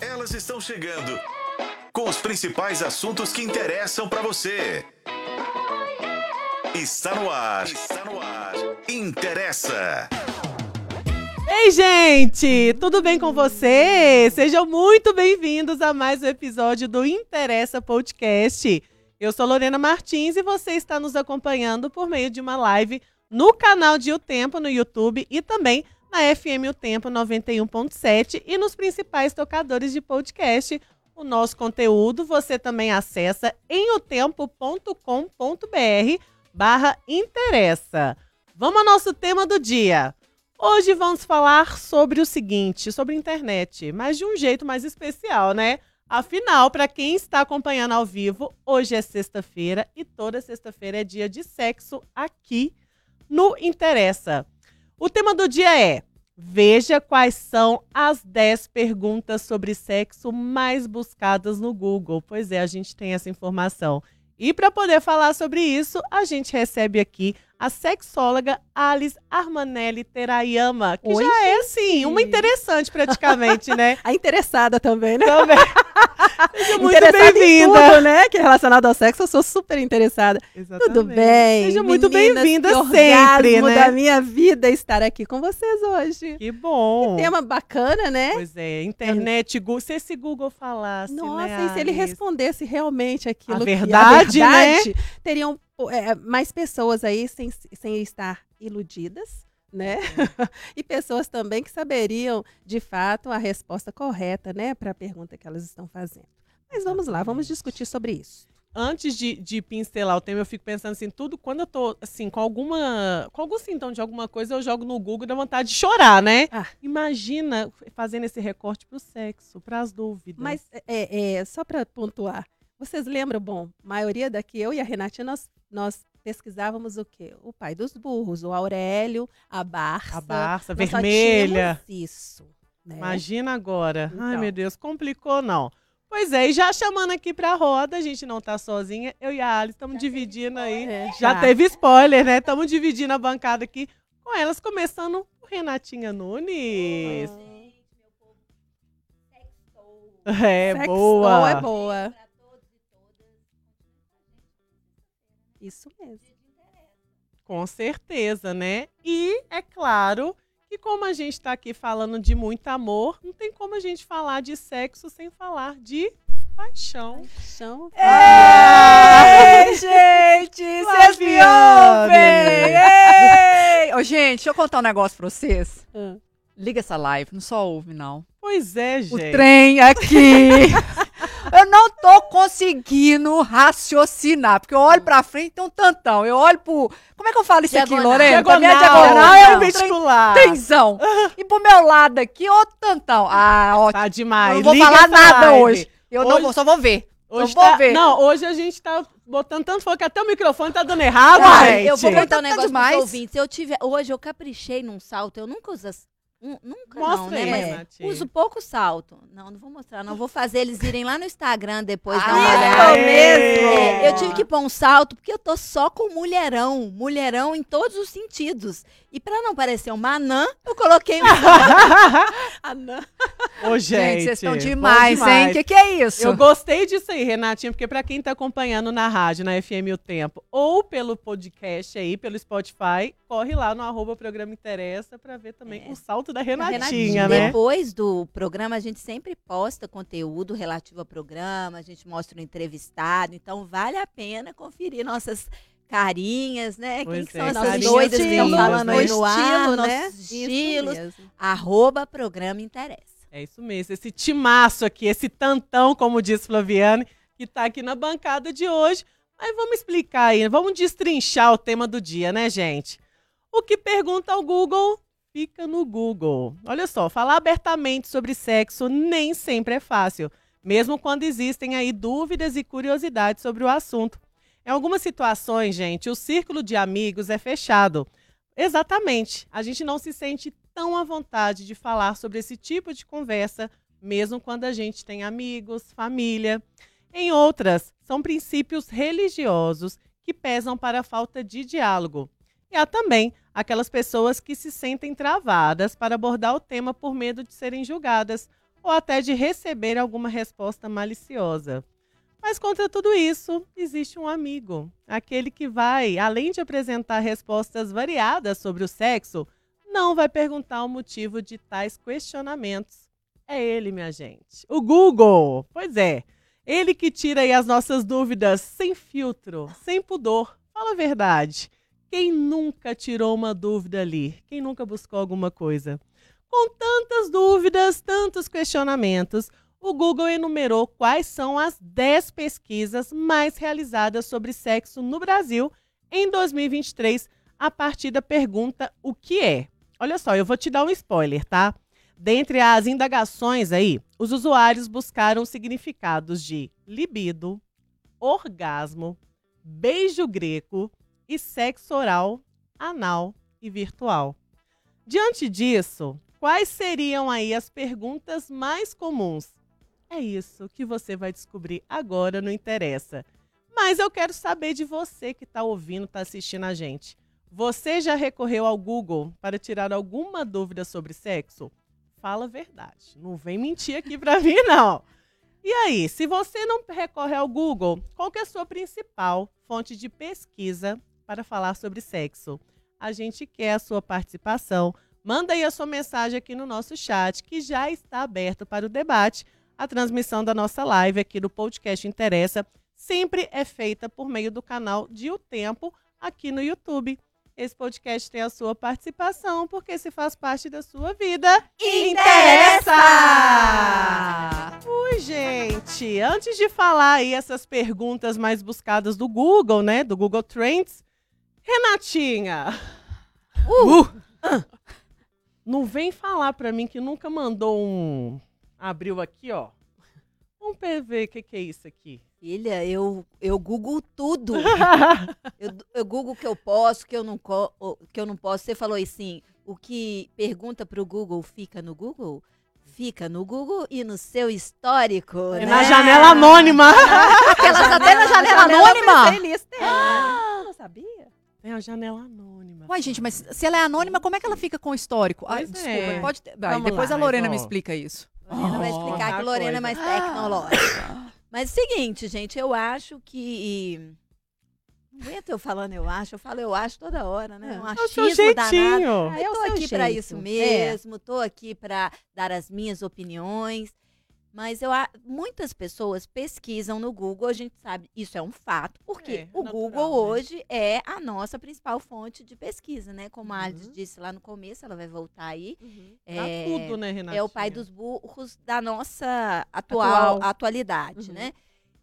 Elas estão chegando com os principais assuntos que interessam para você. Está no ar. Está no ar. Interessa. Ei, gente! Tudo bem com você? Sejam muito bem-vindos a mais um episódio do Interessa Podcast. Eu sou Lorena Martins e você está nos acompanhando por meio de uma live no canal de O Tempo no YouTube e também na FM O Tempo 91.7 e nos principais tocadores de podcast. O nosso conteúdo você também acessa em otempo.com.br barra interessa. Vamos ao nosso tema do dia. Hoje vamos falar sobre o seguinte, sobre internet, mas de um jeito mais especial, né? Afinal, para quem está acompanhando ao vivo, hoje é sexta-feira e toda sexta-feira é dia de sexo aqui no Interessa. O tema do dia é: veja quais são as 10 perguntas sobre sexo mais buscadas no Google. Pois é, a gente tem essa informação. E para poder falar sobre isso, a gente recebe aqui a sexóloga Alice Armanelli Terayama, que Oi, já é, assim, uma interessante praticamente, né? A interessada também, né? Também. Seja muito bem-vinda. né? Que é relacionado ao sexo, eu sou super interessada. Exatamente. Tudo bem? Seja muito bem-vinda que sempre, né? da minha vida estar aqui com vocês hoje. Que bom. Tema bacana, né? Pois é, internet, Google. Se esse Google falasse, Nossa, né, e se ele respondesse realmente aquilo A que verdade, a né? verdade, teriam é, mais pessoas aí sem, sem estar iludidas, né? e pessoas também que saberiam, de fato, a resposta correta, né, para a pergunta que elas estão fazendo. Mas vamos lá, vamos discutir sobre isso. Antes de, de pincelar o tema, eu fico pensando assim, tudo, quando eu tô, assim, com alguma, com algum sintoma de alguma coisa, eu jogo no Google e dá vontade de chorar, né? Ah. Imagina fazendo esse recorte pro sexo, pras dúvidas. Mas, é, é, só para pontuar, vocês lembram, bom, a maioria daqui, eu e a Renatinha, nós, nós pesquisávamos o quê? O pai dos burros, o Aurélio, a Barça. a Barça Nós vermelha. isso. Né? Imagina agora. Ai, Então. meu Deus, complicou não. Pois é, e já chamando aqui pra roda, a gente não tá sozinha, eu e a Alice estamos dividindo aí. É, Já teve spoiler, né? Estamos dividindo a bancada aqui com elas, começando o Renatinha Nunes. É, Sextou boa. é boa. Isso mesmo. Com certeza, né? E é claro que como a gente tá aqui falando de muito amor, não tem como a gente falar de sexo sem falar de paixão. Chão. Ei, gente, vocês me ouvem! Ei! Ô, gente, deixa eu contar um negócio pra vocês. Ah. Liga essa live, não só ouve, não. Pois é, O gente. trem aqui. eu não tô conseguindo raciocinar, porque eu olho pra frente tem um tantão. Eu olho pro. Como é que eu falo isso aqui, Diagonal. Lorena? Pra mim é Diagonal, diagonal, é perpendicular. tenzão. E pro meu lado aqui, outro tantão. Ah, ótimo. Tá demais. Eu não vou Liga falar nada live. hoje. Eu não Hoje- vou, só vou ver. Hoje vou tá- ver. Não, hoje a gente tá botando tanto fogo que até o microfone tá dando errado, gente. Eu vou contar um Tá negócio demais. pros ouvintes. Eu tive, hoje eu caprichei num salto. Eu nunca uso. Um- nunca Mostra não, né? aí, Mas Renatinha. uso pouco salto. Não, não vou mostrar. Não vou fazer eles irem lá no Instagram depois Ah, dar uma olhada. mesmo. É, eu tive que pôr um salto porque eu tô só com mulherão. Mulherão em todos os sentidos. E pra não parecer uma anã, eu coloquei um não. Ô, Gente, gente. vocês estão bom demais, hein? demais. O que, que é isso? Eu gostei disso aí, Renatinha, porque pra quem tá acompanhando na rádio, na FM O Tempo, ou pelo podcast aí, pelo Spotify, corre lá no arroba programa Interessa pra ver também É. o salto da Renatinha, Renatinha, né? Depois do programa, a gente sempre posta conteúdo relativo ao programa, a gente mostra o entrevistado, então vale a pena conferir nossas carinhas, né? Pois Quem que é, são essas doidas que estão falando aí no ar, nossos né? Isso estilos, arroba programa interessa. É isso mesmo, esse timaço aqui, esse tantão, como diz Flaviane, que tá aqui na bancada de hoje. Mas vamos explicar aí, vamos destrinchar o tema do dia, né, gente? O que pergunta ao Google fica no Google. Olha só, falar abertamente sobre sexo nem sempre é fácil, mesmo quando existem aí dúvidas e curiosidades sobre o assunto. Em algumas situações, gente, o círculo de amigos é fechado. Exatamente. A gente não se sente tão à vontade de falar sobre esse tipo de conversa, mesmo quando a gente tem amigos, família. Em outras, são princípios religiosos que pesam para a falta de diálogo. E há também aquelas pessoas que se sentem travadas para abordar o tema por medo de serem julgadas ou até de receber alguma resposta maliciosa. Mas contra tudo isso, existe um amigo, aquele que vai, além de apresentar respostas variadas sobre o sexo, não vai perguntar o motivo de tais questionamentos. É ele, minha gente. O Google. Pois é. Ele que tira as nossas dúvidas sem filtro, sem pudor. Fala a verdade. Quem nunca tirou uma dúvida ali? Quem nunca buscou alguma coisa? Com tantas dúvidas, tantos questionamentos, o Google enumerou quais são as 10 pesquisas mais realizadas sobre sexo no Brasil em 2023, a partir da pergunta o que é. Olha só, eu vou te dar um spoiler, tá? Dentre as indagações aí, os usuários buscaram significados de libido, orgasmo, beijo greco e sexo oral, anal e virtual. Diante disso, quais seriam aí as perguntas mais comuns? É isso que você vai descobrir agora no Interessa. Mas eu quero saber de você que está ouvindo, está assistindo a gente. Você já recorreu ao Google para tirar alguma dúvida sobre sexo? Fala a verdade. Não vem mentir aqui para mim, não. E aí, se você não recorre ao Google, qual é a sua principal fonte de pesquisa para falar sobre sexo? A gente quer a sua participação. Manda aí a sua mensagem aqui no nosso chat, que já está aberto para o debate a transmissão da nossa live aqui do podcast Interessa sempre é feita por meio do canal de O Tempo aqui no YouTube. Esse podcast tem a sua participação, porque se faz parte da sua vida, Interessa! Ui, gente, antes de falar aí essas perguntas mais buscadas do Google, né, do Google Trends, Renatinha, Uh! não vem falar pra mim que nunca mandou um abriu aqui, ó. Vamos ver o que, que é isso aqui. Filha, eu, eu google tudo. Eu, eu google o que eu posso, que eu não que eu não posso. Você falou assim, o que pergunta pro Google fica no Google? Fica no Google e no seu histórico, É né? na janela anônima. Aquelas até na janela Eu anônima. Tem a janela anônima. Uai, gente, mas se ela é anônima, como é que ela fica com o histórico? Ai, Pois desculpa, é. pode ter... Depois lá, a Lorena me explica isso. Lorena vai explicar que Lorena é coisa. mais tecnológica. Mas é o seguinte, gente, eu acho que. Não aguenta eu falando eu acho, eu falo eu acho toda hora, né? Um É o seu achismo danado. jeitinho. Ah, é Eu tô seu aqui para isso É. mesmo, tô aqui para dar as minhas opiniões. Mas eu, muitas pessoas pesquisam no Google, a gente sabe, isso é um fato, porque É, o natural, Google né? hoje é a nossa principal fonte de pesquisa, né? Como a Alice Uhum. disse lá no começo, ela vai voltar aí. Tá É, tudo, né, Renatinha? é o pai dos burros da nossa atual, Atual. atualidade, Uhum. né?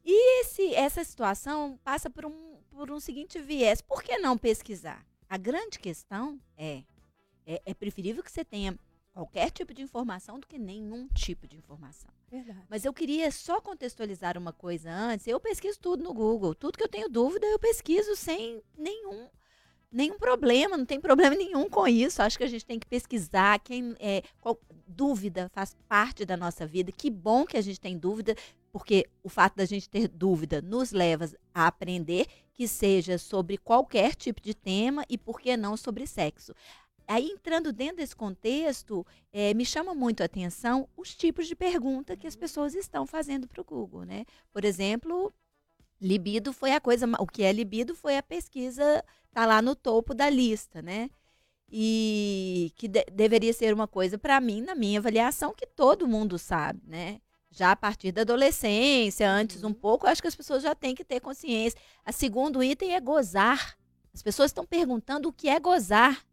E esse, essa situação passa por um, por um seguinte viés. Por que não pesquisar? A grande questão é, é, é preferível que você tenha qualquer tipo de informação do que nenhum tipo de informação. Verdade. Mas eu queria só contextualizar uma coisa antes. Eu pesquiso tudo no Google. Tudo que eu tenho dúvida, eu pesquiso sem nenhum nenhum problema, não tem problema nenhum com isso. Acho que a gente tem que pesquisar. Quem é, qual- dúvida faz parte da nossa vida. Que bom que a gente tem dúvida, porque o fato da gente ter dúvida nos leva a aprender que seja sobre qualquer tipo de tema e por que não sobre sexo. Aí, entrando dentro desse contexto, eh, me chama muito a atenção os tipos de pergunta que as pessoas estão fazendo para o Google, né? Por exemplo, libido foi a coisa, o que é libido foi a pesquisa, tá lá no topo da lista, né? E que de- deveria ser uma coisa, para mim, na minha avaliação, que todo mundo sabe, né? Já a partir da adolescência, antes um pouco, eu acho que as pessoas já têm que ter consciência. A segundo item é gozar. As pessoas estão perguntando o que é gozar.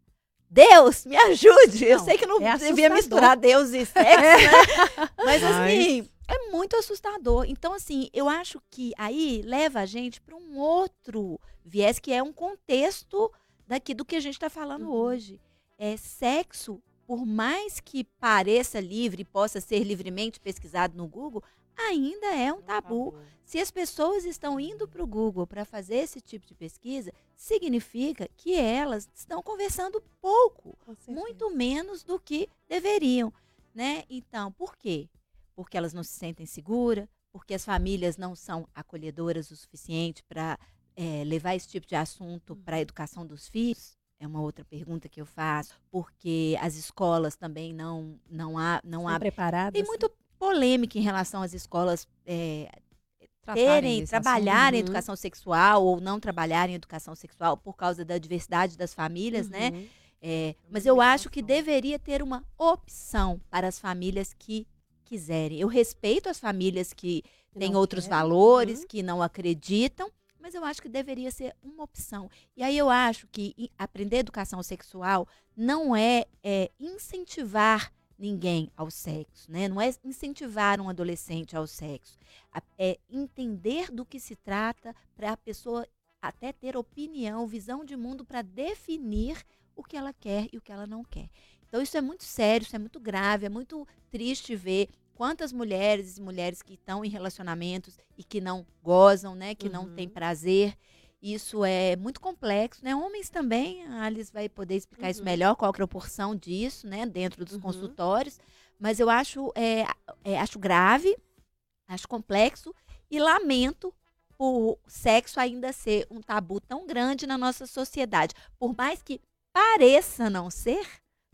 Deus, me ajude. Eu Não, sei que não é devia misturar Deus e sexo, né? Mas assim, é muito assustador. Então, assim, eu acho que aí leva a gente para um outro viés, que é um contexto daqui do que a gente está falando Uhum. hoje. É sexo, por mais que pareça livre e possa ser livremente pesquisado no Google, ainda é um tabu. Se as pessoas estão indo para o Google para fazer esse tipo de pesquisa, significa que elas estão conversando pouco, muito menos do que deveriam, né? Então, por quê? Porque elas não se sentem seguras, porque as famílias não são acolhedoras o suficiente para levar esse tipo de assunto para a educação dos filhos. É uma outra pergunta que eu faço, porque as escolas também não não há não Estão há preparadas? tem muito polêmica em relação às escolas é, terem, desse trabalharem Uhum. educação sexual ou não trabalharem educação sexual por causa da diversidade das famílias, né? Uhum. É, mas eu acho que deveria ter uma opção para as famílias que quiserem. Eu respeito as famílias que têm Não outros valores, Uhum. que não acreditam, mas eu acho que deveria ser uma opção. E aí eu acho que aprender educação sexual não é, é, incentivar ninguém ao sexo, né? Não é incentivar um adolescente ao sexo. É entender do que se trata para a pessoa até ter opinião, visão de mundo para definir o que ela quer e o que ela não quer. Então isso é muito sério, isso é muito grave, é muito triste ver quantas mulheres e mulheres que estão em relacionamentos e que não gozam, né, que não Uhum. têm prazer. Isso é muito complexo, né? Homens também, a Alice vai poder explicar isso Uhum. melhor, qual a proporção disso, né, dentro dos Uhum. consultórios. Mas eu acho, é, é, acho grave, acho complexo e lamento por sexo ainda ser um tabu tão grande na nossa sociedade. Por mais que pareça não ser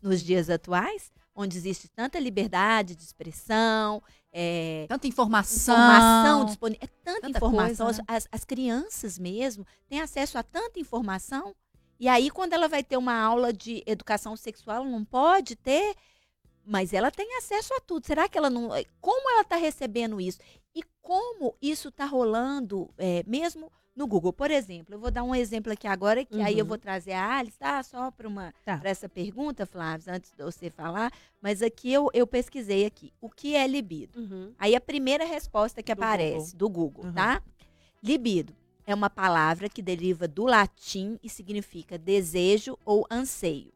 nos dias atuais, onde existe tanta liberdade de expressão, é, Tanta informação. informação disponível. É tanta, tanta informação. coisa, as, as crianças mesmo têm acesso a tanta informação. E aí, quando ela vai ter uma aula de educação sexual, não pode ter, mas ela tem acesso a tudo. Será que ela não. Como ela está recebendo isso? E como isso está rolando, é, mesmo no Google? Por exemplo, eu vou dar um exemplo aqui agora, que aí eu Uhum. vou trazer a Alice, tá? Só para uma Tá. para essa pergunta, Flávia, antes de você falar. Mas aqui eu, eu pesquisei aqui. O que é libido? Uhum. Aí a primeira resposta que Do aparece do Google, Uhum. tá? Libido é uma palavra que deriva do latim e significa desejo ou anseio.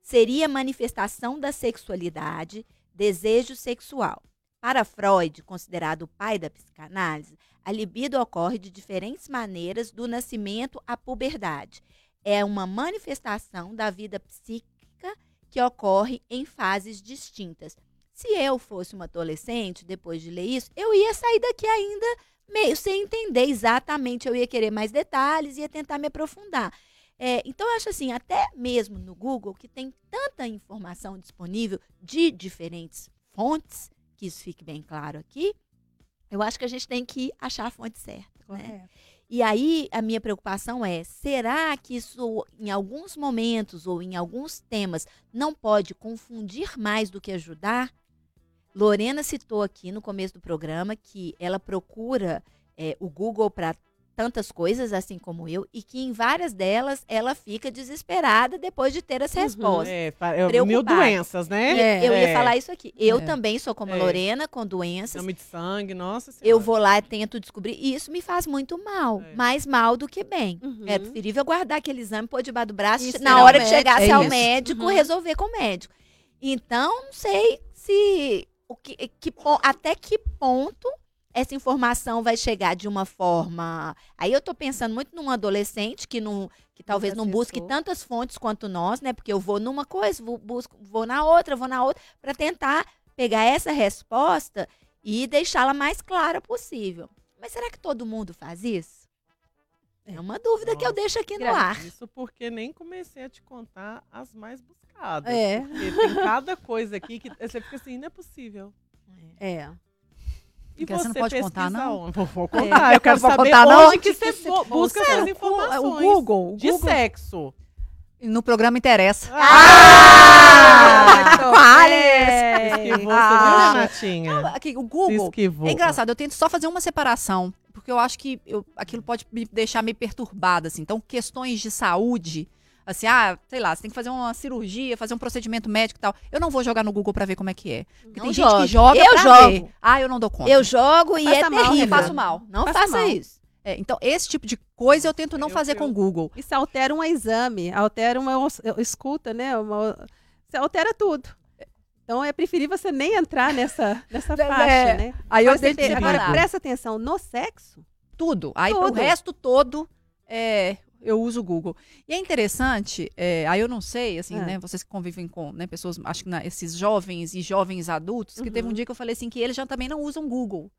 Seria manifestação da sexualidade, desejo sexual. Para Freud, considerado o pai da psicanálise, a libido ocorre de diferentes maneiras do nascimento à puberdade. É uma manifestação da vida psíquica que ocorre em fases distintas. Se eu fosse uma adolescente, depois de ler isso, eu ia sair daqui ainda meio sem entender exatamente. Eu ia querer mais detalhes, ia tentar me aprofundar. É, então, eu acho assim, até mesmo no Google, que tem tanta informação disponível de diferentes fontes, que isso fique bem claro aqui, eu acho que a gente tem que achar a fonte certa. Né? E aí, a minha preocupação é: será que isso, em alguns momentos ou em alguns temas, não pode confundir mais do que ajudar? Lorena citou aqui no começo do programa que ela procura é, o Google para tantas coisas, assim como eu, e que em várias delas ela fica desesperada depois de ter as Uhum. respostas. É, pa- é, mil doenças, né? É. eu ia É. falar isso aqui. Eu É. também sou como a É. Lorena, com doenças. Exame de sangue, nossa senhora. Eu vou lá e tento descobrir. E isso me faz muito mal. É. Mais mal do que bem. Uhum. É preferível guardar aquele exame, pôr debaixo do braço, Isso, na hora que chegasse É ao médico, Uhum. resolver com o médico. Então, não sei se o que, que até que ponto essa informação vai chegar de uma forma. Aí eu tô pensando muito num adolescente que não que talvez não busque tantas fontes quanto nós, né? Porque eu vou numa coisa, vou, busco, vou na outra, vou na outra, para tentar pegar essa resposta e deixá-la mais clara possível. Mas será que todo mundo faz isso? É uma dúvida que eu Nossa. deixo aqui no ar. Isso porque nem comecei a te contar as mais buscadas. É. Porque tem cada coisa aqui que você fica assim, não é possível. É. E Porque você não pode contar, não? onde? Vou, vou É. contar. Eu quero saber contar, não? onde que você bu- busca essas o- informações. O Google. De Google. sexo. No programa interessa. Ah! muito Se bem. esquivou, você Ah. viu, Renatinha? Aqui, o Google. esquivou. É engraçado, eu tento só fazer uma separação, porque eu acho que eu- aquilo pode me deixar meio perturbada, assim. Então, questões de saúde, assim, ah, sei lá, você tem que fazer uma cirurgia, fazer um procedimento médico e tal. Eu não vou jogar no Google pra ver como é que é. Porque Não tem jogue. gente que joga Eu pra jogo. ver. Ah, eu não dou conta. Eu jogo e Passa é mal, terrível. Renan. faço mal. Não Passa faça mal. isso. É, então, esse tipo de coisa eu tento não Eu- fazer eu- com o Google. Isso altera um exame, altera uma escuta, né? Uma, você altera tudo. Então é preferível você nem entrar nessa, nessa É, faixa, né? Aí eu tento agora, presta atenção, no sexo, tudo. Aí pro Tudo. resto todo, é, eu uso o Google. E é interessante, é, aí eu não sei, assim, Ah. né, vocês que convivem com né, pessoas, acho que na- esses jovens e jovens adultos, que teve um Uhum. dia que eu falei assim, que eles já também não usam Google.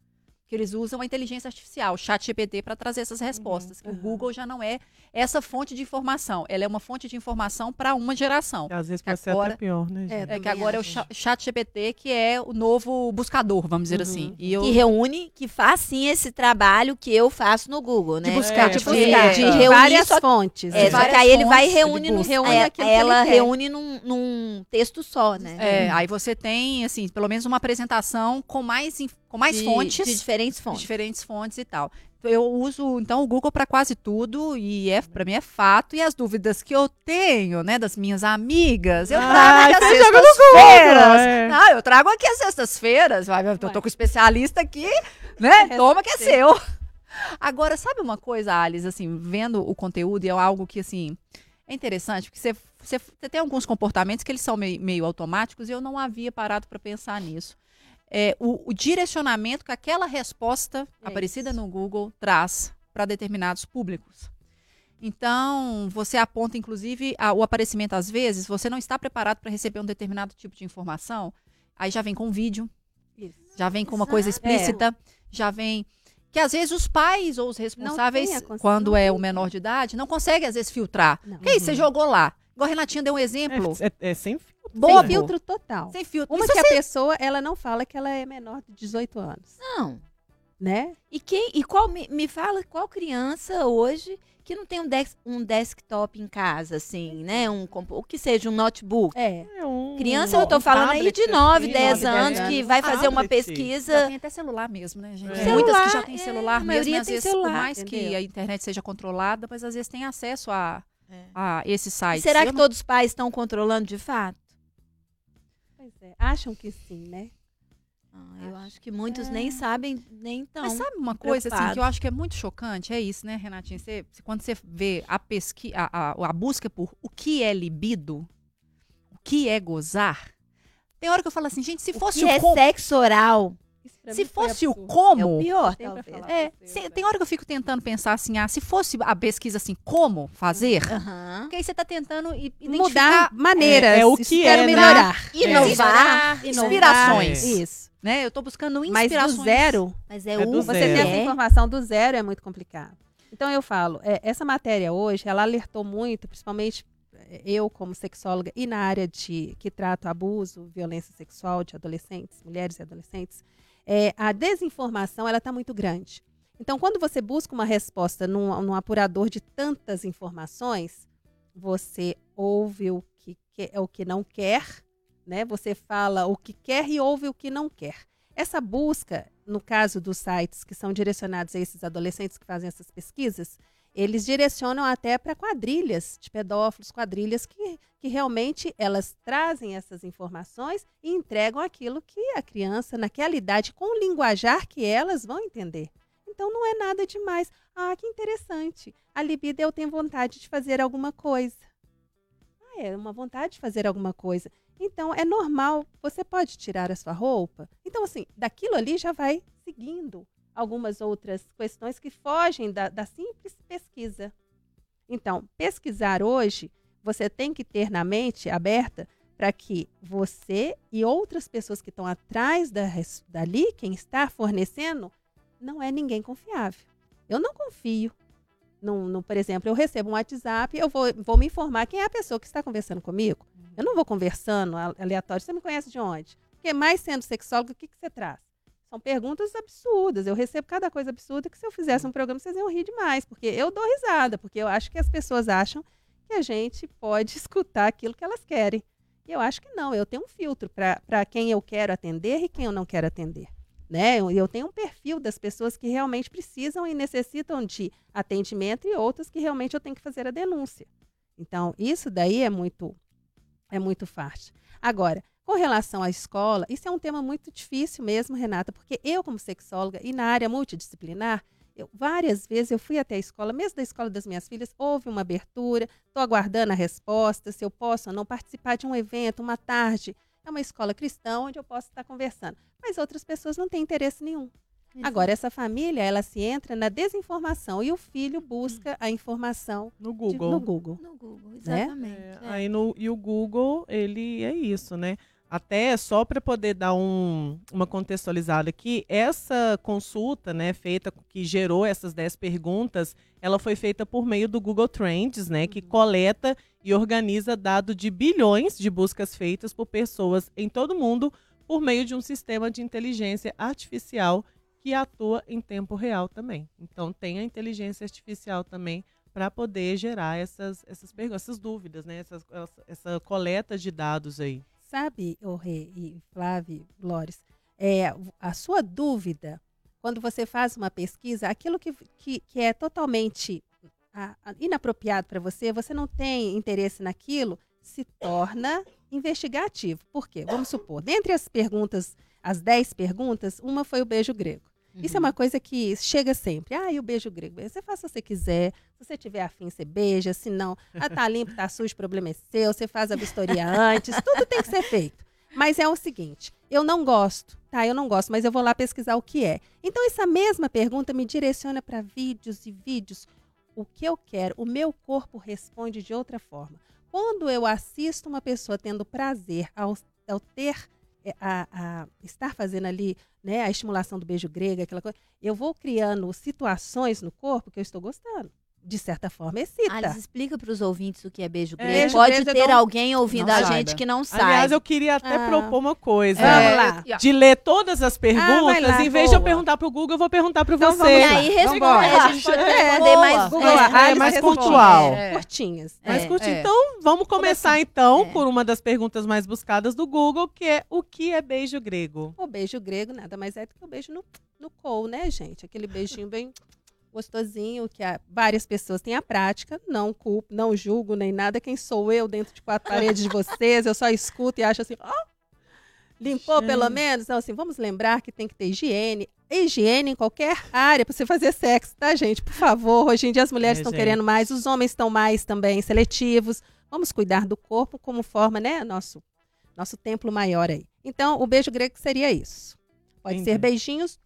Que eles usam a inteligência artificial, o chat GPT, para trazer essas respostas. O uhum. Google já não é essa fonte de informação, ela é uma fonte de informação para uma geração. Às vezes Que pode ser agora- até pior, né, gente? É, É que agora é o chat GPT que é o novo buscador, vamos dizer Uhum. assim. E eu, Que reúne, que faz sim esse trabalho que eu faço no Google, né? buscar, É, de, de buscar, de buscar. reunir várias só fontes. É, né? só que várias aí ele vai reúne, no, busca. Reúne é, aquilo que ele ela quer. reúne num, num texto só, né? é, aí você tem, assim, pelo menos uma apresentação com mais, inf- com mais de, fontes. de diferentes de fontes. diferentes fontes e tal. Eu uso então o Google para quase tudo e é para mim é fato e as dúvidas que eu tenho, né, das minhas amigas, eu Ah, trago aqui você às sextas-feiras. é. Não, eu trago aqui às sextas-feiras. Eu tô com o especialista aqui, né? Toma que é seu. Agora, sabe uma coisa, Alice, assim, vendo o conteúdo, e é algo que, assim, é interessante, porque você, você, você tem alguns comportamentos que eles são meio, meio automáticos e eu não havia parado para pensar nisso. É, o, o direcionamento que aquela resposta É aparecida isso. no Google traz para determinados públicos. Então, você aponta, inclusive, a- o aparecimento, às vezes, você não está preparado para receber um determinado tipo de informação, aí já vem com um vídeo, Isso. já vem com uma coisa explícita, já vem. Que às vezes os pais ou os responsáveis, quando é o menor de idade, não conseguem, às vezes, filtrar. Não. Que isso, você jogou lá. Igual a Renatinha deu um exemplo. É, é- é sem filtro. bobo. Sem filtro total. Sem filtro. Uma Isso que a pessoa, ela não fala que ela é menor de 18 anos, Não. né? E quem e qual me, me fala qual criança hoje que não tem um, dex- um desktop em casa, assim, né? Um o que seja um notebook. É. É um- Criança, eu tô um falando aí tablet, de 9, assim, 10 nove, anos dez que anos. vai fazer uma Tablet. Já pesquisa. tem até celular mesmo, né, gente? É. Tem Muitas que já Celular, têm é, celular a mesmo, maioria às tem vezes, por celular, mais que entendeu? a internet seja controlada, mas às vezes tem acesso a, É. a esse site. Será que todos os pais estão controlando de fato? Pois é. Acham que sim, né? Ah, eu acho que muitos É. nem sabem, nem estão. Mas sabe uma coisa assim, que eu acho que é muito chocante? É isso, né, Renatinha? Você, quando você vê a pesquisa, a, a, a busca por o que é libido, o que é gozar, tem hora que eu falo assim, gente, se o fosse que o é como, sexo oral se fosse o absurdo. é como, o pior, Tem talvez. é, se- tem hora que eu fico tentando pensar assim, ah, se fosse a pesquisa assim, como fazer, Aham. porque aí você tá tentando Mudar maneiras. É- é o que quero é, né? melhorar. Inovar, inspirações. Isso. né? Eu tô buscando Mas inspirações. do zero, Mas é, É do você zero. ter essa é. informação do zero é muito complicado. Então eu falo, é, essa matéria hoje, ela alertou muito, principalmente é, eu como sexóloga e na área de que trato abuso, violência sexual de adolescentes, mulheres e adolescentes, é, a desinformação ela está muito grande. Então quando você busca uma resposta num, num apurador de tantas informações, você ouve o que, que- o que não quer, né? Você fala o que quer e ouve o que não quer. Essa busca, no caso dos sites que são direcionados a esses adolescentes que fazem essas pesquisas, eles direcionam até para quadrilhas de pedófilos, quadrilhas que, que realmente elas trazem essas informações e entregam aquilo que a criança, naquela idade, com o linguajar que elas vão entender. Então não é nada demais. Ah, que interessante. A libido eu tenho vontade de fazer alguma coisa. Ah, é uma vontade de fazer alguma coisa. Então, é normal, você pode tirar a sua roupa. Então, assim, daquilo ali já vai seguindo algumas outras questões que fogem da, da simples pesquisa. Então, pesquisar hoje, você tem que ter na mente aberta para que você e outras pessoas que estão atrás da, dali, quem está fornecendo, não é ninguém confiável. Eu não confio. Por exemplo, eu recebo um WhatsApp, eu vou, vou me informar quem é a pessoa que está conversando comigo. Eu não vou conversando aleatório. Você me conhece de onde? Porque mais sendo sexólogo, o que, que você traz? São perguntas absurdas. Eu recebo cada coisa absurda que se eu fizesse um programa, vocês iam rir demais. Porque eu dou risada, porque eu acho que as pessoas acham que a gente pode escutar aquilo que elas querem. E eu acho que não. Eu tenho um filtro para quem eu quero atender e quem eu não quero atender. Né? Eu, eu tenho um perfil das pessoas que realmente precisam e necessitam de atendimento e outras que realmente eu tenho que fazer a denúncia. Então, isso daí é muito é muito fácil. Agora, com relação à escola, isso é um tema muito difícil mesmo, Renata, porque eu, como sexóloga e na área multidisciplinar, eu, várias vezes eu fui até a escola, mesmo da escola das minhas filhas, houve uma abertura, estou aguardando a resposta, se eu posso ou não participar de um evento, uma tarde. É uma escola cristã onde eu posso estar conversando. Mas outras pessoas não têm interesse nenhum. Agora, essa família, ela se entra na desinformação e o filho busca a informação No de- Google. no Google. No Google, Né? exatamente. É, é. Aí no, e o Google, ele é isso, né? Até só para poder dar um- uma contextualizada aqui, essa consulta, né, feita que gerou essas 10 perguntas, ela foi feita por meio do Google Trends, né, que coleta e organiza dado de bilhões de buscas feitas por pessoas em todo o mundo por meio de um sistema de inteligência artificial que atua em tempo real também. Então tem a inteligência artificial também para poder gerar essas essas perguntas, essas dúvidas, né, essas, essa, essa coleta de dados aí. Sabe, o Rê e Flávio, Lores, é, a sua dúvida, quando você faz uma pesquisa, aquilo que, que, que é totalmente ah, ah, inapropriado para você, você não tem interesse naquilo, se torna investigativo. Por quê? Vamos supor, dentre as perguntas, as 10 perguntas, uma foi o beijo grego. Isso é uma coisa que chega sempre. Ah, e o beijo grego? Você faz se você quiser. Se você tiver afim, você beija. Se não, ah, tá limpo, tá sujo, o problema é seu. Você faz a vistoria antes. Tudo tem que ser feito. Mas é o seguinte, eu não gosto, tá? Eu não gosto, mas eu vou lá pesquisar o que é. Então, essa mesma pergunta me direciona para vídeos e vídeos. O que eu quero, o meu corpo responde de outra forma. Quando eu assisto uma pessoa tendo prazer ao, ao ter, a, a estar fazendo ali né, a estimulação do beijo grego, aquela coisa, eu vou criando situações no corpo que eu estou gostando. De certa forma, excita. Alice, explica para os ouvintes o que é beijo É, grego. beijo Pode grego é ter bom. alguém ouvindo Não a saiba. gente que não sabe. Aliás, eu queria até Ah. propor uma coisa. Vamos lá. É, De ler todas as Ah, perguntas, lá, em vez de eu boa. perguntar pro Google, eu vou perguntar para Então você. vamos E aí responde, a gente pode É, responder mais. boa. Google, é, é mais pontual. É, Curtinhas. Mais É, curtinho. é. Então, vamos começar então É. por uma das perguntas mais buscadas do Google, que é o que é beijo grego? O beijo grego nada mais é do que o beijo no, no cou, né, gente? Aquele beijinho bem gostosinho, que várias pessoas têm a prática. Não culpo, não julgo nem nada. Quem sou eu dentro de quatro paredes de vocês? Eu só escuto e acho assim, ó, limpou pelo Gente. menos? Então, assim, vamos lembrar que tem que ter higiene. Higiene em qualquer área para você fazer sexo, tá, gente? Por favor, hoje em dia as mulheres É, estão gente. querendo mais, os homens estão mais também seletivos. Vamos cuidar do corpo como forma, né, nosso, nosso templo maior aí. Então, o beijo grego seria isso. Pode Entendi. ser beijinhos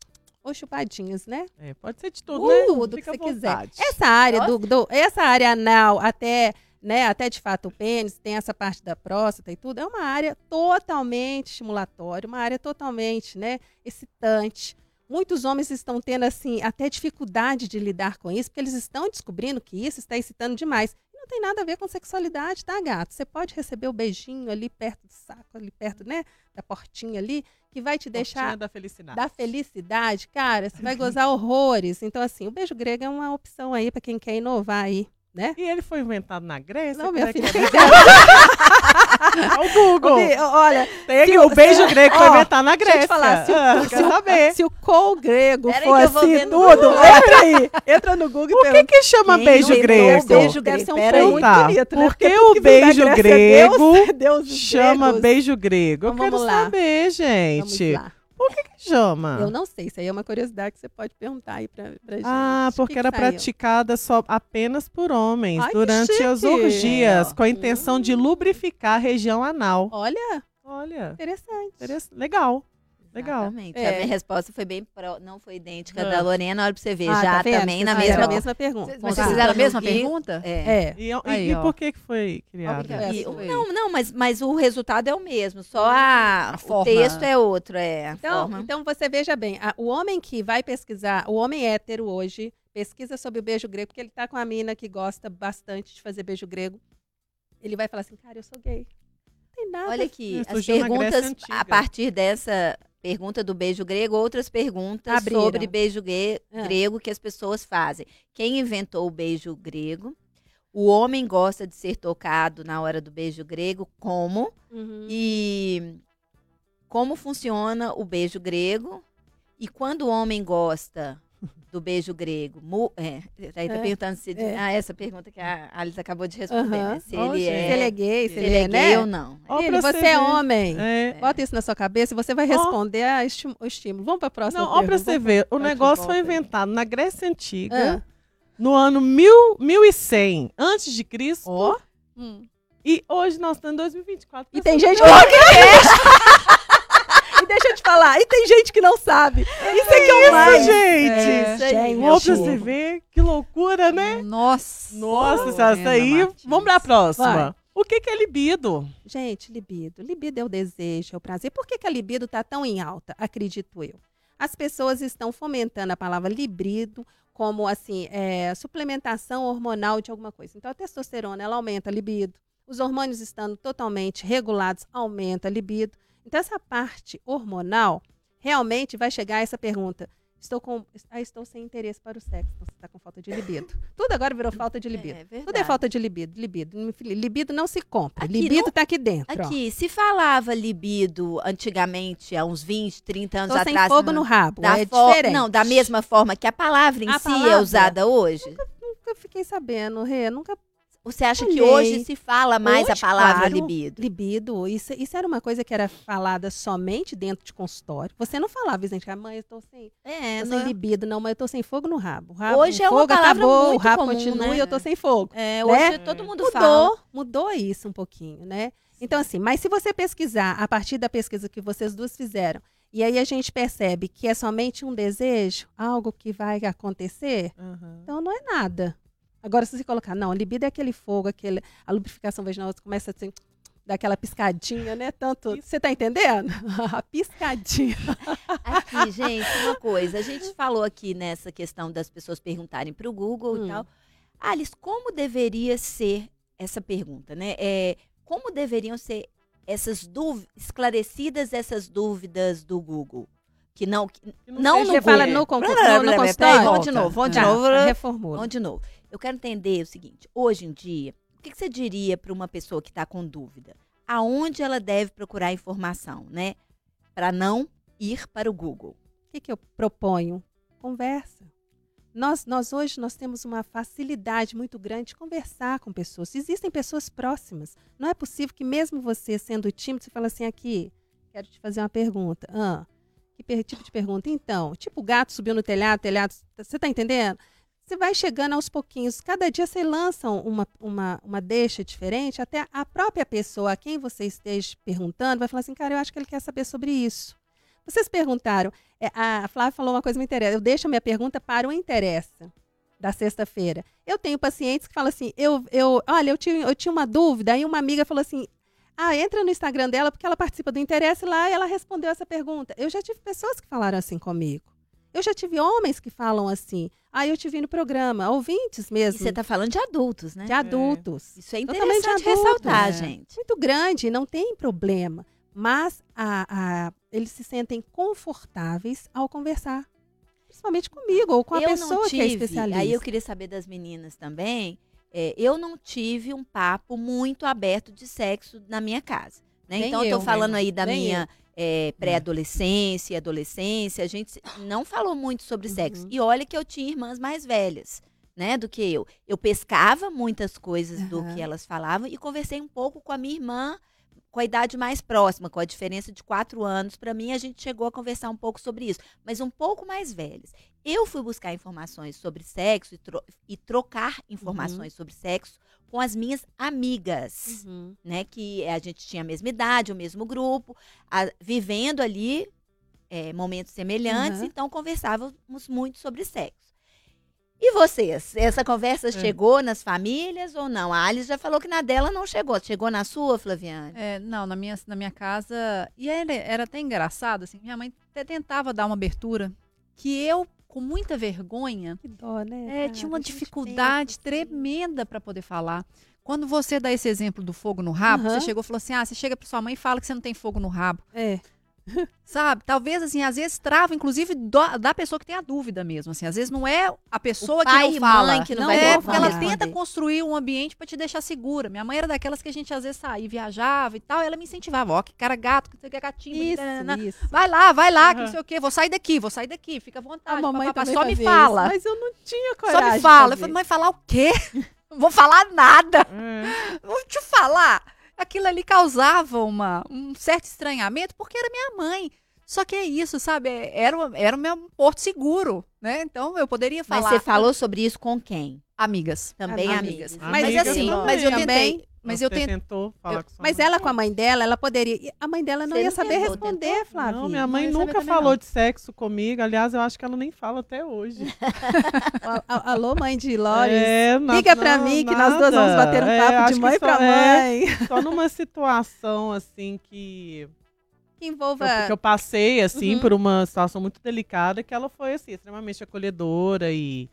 ou chupadinhos, né? É, pode ser de tudo, né? Tudo que você quiser. Essa área do, do- essa área anal até, né, até de fato o pênis, tem essa parte da próstata e tudo, é uma área totalmente estimulatória, uma área totalmente, né, excitante. Muitos homens estão tendo assim até dificuldade de lidar com isso, porque eles estão descobrindo que isso está excitando demais. Não tem nada a ver com sexualidade, tá, gato? Você pode receber o beijinho ali perto do saco, ali perto, né, da portinha ali, que vai te deixar Portinha da felicidade. da felicidade, cara, você vai gozar horrores. Então, assim, o beijo grego é uma opção aí para quem quer inovar aí, né? E ele foi inventado na Grécia? Não, minha é que filha. é? o Google. Olha, Tem aqui, se o o- beijo grego foi Ó, inventado na deixa eu Grécia. falar, se o- Ah, quer saber? se o col grego vou assim tudo, entra aí. Entra no Google e Por que que chama Quem beijo grego? beijo Deve ser um Pera muito Tá, bonito, né? por que Porque o beijo é grego Deus, deuses Chama gregos. beijo grego. Eu Então, quero vamos lá. saber, Vamos gente. lá. Por que que chama? Eu não sei, isso aí é uma curiosidade que você pode perguntar aí pra, pra gente. Ah, que porque que era saiu? praticada só apenas por homens Ai, que durante as orgias, É, com a intenção de lubrificar a região anal. Olha, Olha, interessante. interessa- legal. Legal. Exatamente. É. A minha resposta foi bem pró- não foi idêntica Ah. da Lorena, olha pra você ver. Ah, já tá também na mesma. a mesma pergunta. Mas Vocês vocês fizeram a no mesma pergunta? É. É. E, e- Aí, e por que que foi criada? É, E- foi. não, não, mas, mas o resultado é o mesmo, só a, A o forma. texto é outro, é. Então, forma. então você veja bem, a- o homem que vai pesquisar, o homem hétero hoje, pesquisa sobre o beijo grego, porque ele tá com a mina que gosta bastante de fazer beijo grego. Ele vai falar assim, cara, eu sou gay. Não tem nada. Olha aqui, Isso as perguntas, a partir dessa pergunta do beijo grego, outras perguntas Abriram. sobre beijo Ah. grego que as pessoas fazem. Quem inventou o beijo grego? O homem gosta de ser tocado na hora do beijo grego, como? Uhum. E como funciona o beijo grego? E quando o homem gosta do beijo grego, mu- é, aí tá É, perguntando se é. ah, essa pergunta que a Alice acabou de responder, Aham. né? Se ele é, Se ele é gay, se se ele, é é, gay né? ou não. Ó, Ele, você você é ver. homem. É. Bota isso na sua cabeça e você vai responder a esti- o estímulo. Vamos para a próxima Não, ó pra pergunta. você ver, o negócio foi inventado na Grécia Antiga, Ah. no ano mil, 1100 antes de Cristo, Ó. Hum. e hoje nós estamos em 2024. E tem gente que não E deixa eu te falar, e tem gente que não sabe. Isso é que é o Isso, mais. gente! É, Isso aí, gente. Ó, pra você ver, que loucura, né? Nossa. Nossa, senhora, isso aí. Martins. Vamos pra próxima. Vai. O que, que é libido? Gente, libido. Libido é o desejo, é o prazer. Por que, que a libido está tão em alta? Acredito eu. As pessoas estão fomentando a palavra libido como assim, é, suplementação hormonal de alguma coisa. Então a testosterona ela aumenta a libido. Os hormônios estando totalmente regulados aumenta a libido. Então essa parte hormonal realmente vai chegar a essa pergunta: estou com, ah, estou sem interesse para o sexo. Você está com falta de libido. Tudo agora virou falta de libido. É Tudo é falta de libido. Libido, libido não se compra. Aqui libido não- está aqui dentro. ó. Aqui, se falava libido antigamente, há uns 20, 30 anos Tô sem atrás. fogo não- no rabo. da é fo- diferente. Não, da mesma forma que a palavra em A si é palavra? usada hoje. Nunca fiquei sabendo, Rê. Nunca Você acha que Olhei. hoje se fala mais a Hoje, palavra claro. libido? Libido, isso, isso era uma coisa que era falada somente dentro de consultório. Você não falava, gente, ah, mãe, eu tô sem, É, tô não sem é? libido, não, mãe, eu tô sem fogo no rabo. O rabo Hoje o é uma fogo palavra acabou, o muito rabo comum, continua né? e eu tô sem fogo. É, hoje né? todo mundo Mudou, fala. mudou isso um pouquinho, né? Então, assim, mas se você pesquisar a partir da pesquisa que vocês duas fizeram, e aí a gente percebe que é somente um desejo, algo que vai acontecer, então não é nada. Agora, se você colocar, não, a libido é aquele fogo, aquele, a lubrificação vaginal você começa assim, dar aquela piscadinha, né? Tanto. Você tá entendendo? a piscadinha. Aqui, gente, uma coisa. A gente falou aqui nessa questão das pessoas perguntarem para o Google Hum. e tal. Alice, como deveria ser essa pergunta, né? É, como deveriam ser essas dúvidas, esclarecidas essas dúvidas do Google? Que não, que- não no Você fala Google. no, concur- Blá, blá, no, consultório? peraí, vamos de novo, vamos de Tá, novo. Reformula. Vamos de novo. Eu quero entender o seguinte: hoje em dia, o que, você diria para uma pessoa que está com dúvida? Aonde ela deve procurar informação, né? Para não ir para o Google. O que, que eu proponho? Conversa. Nós, nós hoje nós temos uma facilidade muito grande de conversar com pessoas. Existem pessoas próximas. Não é possível que mesmo você sendo tímido, você fala assim aqui, quero te fazer uma pergunta. Ah, que per- tipo de pergunta? Então, tipo o gato subiu no telhado, telhado, você está entendendo? Você vai chegando aos pouquinhos. Cada dia você lança uma, uma, uma deixa diferente, até a própria pessoa a quem você esteja perguntando vai falar assim, cara, eu acho que ele quer saber sobre isso. Vocês perguntaram, é, a Flávia falou uma coisa que me interessa. Eu deixo a minha pergunta para o interessa da sexta-feira. Eu tenho pacientes que falam assim: eu, eu, olha, eu tinha, eu tinha uma dúvida, aí uma amiga falou assim: ah, entra no Instagram dela porque ela participa do interesse lá e ela respondeu essa pergunta. Eu já tive pessoas que falaram assim comigo. Eu já tive homens que falam assim: ah, eu te vi no programa, ouvintes E mesmo, você está falando de adultos, né? de adultos. Isso é interessante ressaltar, é. gente. Muito grande, não tem problema. Mas a- a- eles se sentem confortáveis ao conversar. Principalmente comigo ou com a eu pessoa não que é tive, especialista. aí eu queria saber das meninas também. é, eu não tive um papo muito aberto de sexo na minha casa. Né? Então, eu eu, tô falando aí da minha é, pré-adolescência, adolescência. A gente não falou muito sobre sexo. Uhum. E olha que eu tinha irmãs mais velhas. Né, do que eu. Eu pescava muitas coisas do Aham. que elas falavam e conversei um pouco com a minha irmã, com a idade mais próxima, com a diferença de quatro anos. Para mim, a gente chegou a conversar um pouco sobre isso, mas um pouco mais velhas. Eu fui buscar informações sobre sexo e, tro- e trocar informações sobre sexo com as minhas amigas, Uhum. né? Que a gente tinha a mesma idade, o mesmo grupo, a- vivendo ali é, momentos semelhantes, Uhum. então conversávamos muito sobre sexo. E vocês? Essa conversa É. chegou nas famílias ou não? A Alice já falou que na dela não chegou. Chegou na sua, Flaviane? É, não, na minha, na minha casa. E era, era até engraçado, assim. Minha mãe até tentava dar uma abertura que eu, com muita vergonha, Que dó, né? é, tinha uma dificuldade pensa assim. tremenda para poder falar. Quando você dá esse exemplo do fogo no rabo, Aham. você chegou e falou assim: ah, você chega pra sua mãe e fala que você não tem fogo no rabo. É. Sabe? Talvez, assim, às vezes trava, inclusive, do- da pessoa que tem a dúvida mesmo. Assim, às vezes não é a pessoa que não fala. que não Não é, porque ela tenta construir um ambiente pra te deixar segura. Minha mãe era daquelas que a gente às vezes saía, viajava e tal, e ela me incentivava, ó, que cara gato, que quer gatinho, Isso, isso. vai lá, vai lá, que Uhum. não sei o quê, vou sair daqui, vou sair daqui, fica à vontade, A mamãe também só me fala, isso, mas eu não tinha só coragem. me de fala. Eu falei, mãe, falar o quê? Não vou falar nada, É. vou te falar. Aquilo ali causava uma, um certo estranhamento, porque era minha mãe. Só que é isso, sabe? É- Era, o- era o meu porto seguro, né? Então eu poderia Mas falar. você falou sobre isso com quem? Amigas. Também Amigas. amigas. Mas Amigas assim. Mas eu também, tentei. Mas eu tentei. tentou falar eu- com sua mas mãe? ela com a mãe dela, ela poderia. A mãe dela não Você ia não saber tentou, responder, tentou? Flávia. Não, minha mãe Não nunca também, falou não. de sexo comigo. Aliás, eu acho que ela nem fala até hoje. Alô, mãe de Lores. É, Liga pra não, mim que nós duas vamos bater um É, papo acho de mãe só- pra é, mãe. Só numa situação assim que Que envolva. eu, que eu passei assim Uhum. por uma situação muito delicada que ela foi assim extremamente acolhedora e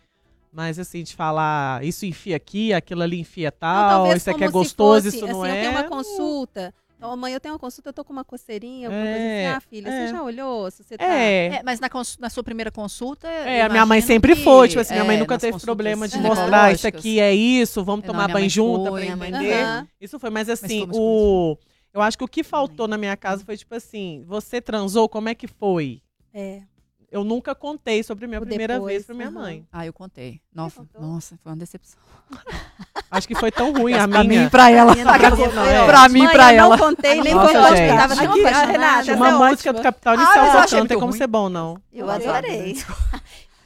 mas assim de falar isso enfia aqui, aquilo ali enfia Não, tal, talvez isso aqui é gostoso, fosse, isso não assim, é. Eu tenho uma consulta. Então, mãe, eu tenho uma consulta, eu tô com uma coceirinha, alguma coisa É, assim. Ah, filha, é. você já olhou? Se você tá... É, É, mas na, cons- na sua primeira consulta. É, eu a minha mãe sempre que, foi, tipo assim, minha mãe é, nunca nas teve problema de mostrar isso aqui é isso, vamos É, não, tomar banho mãe foi, pra mãe entender. Aham. Isso foi, mas assim, fomos o eu acho que o que faltou na minha casa foi tipo assim, você transou, como é que foi? É. Eu nunca contei sobre a minha O primeira depois, vez pra minha mãe. Ah, eu contei. Nossa, nossa, foi uma decepção. Acho que foi tão ruim a pra minha. mim e pra ela. Pra não. Pra mim e pra eu ela. não contei, nem Nossa, foi gente. Tava tão apaixonada. Renata, Uma é música do. Capital Ah, Inicial achei canta, tem como ruim. ser bom, não. Eu adorei.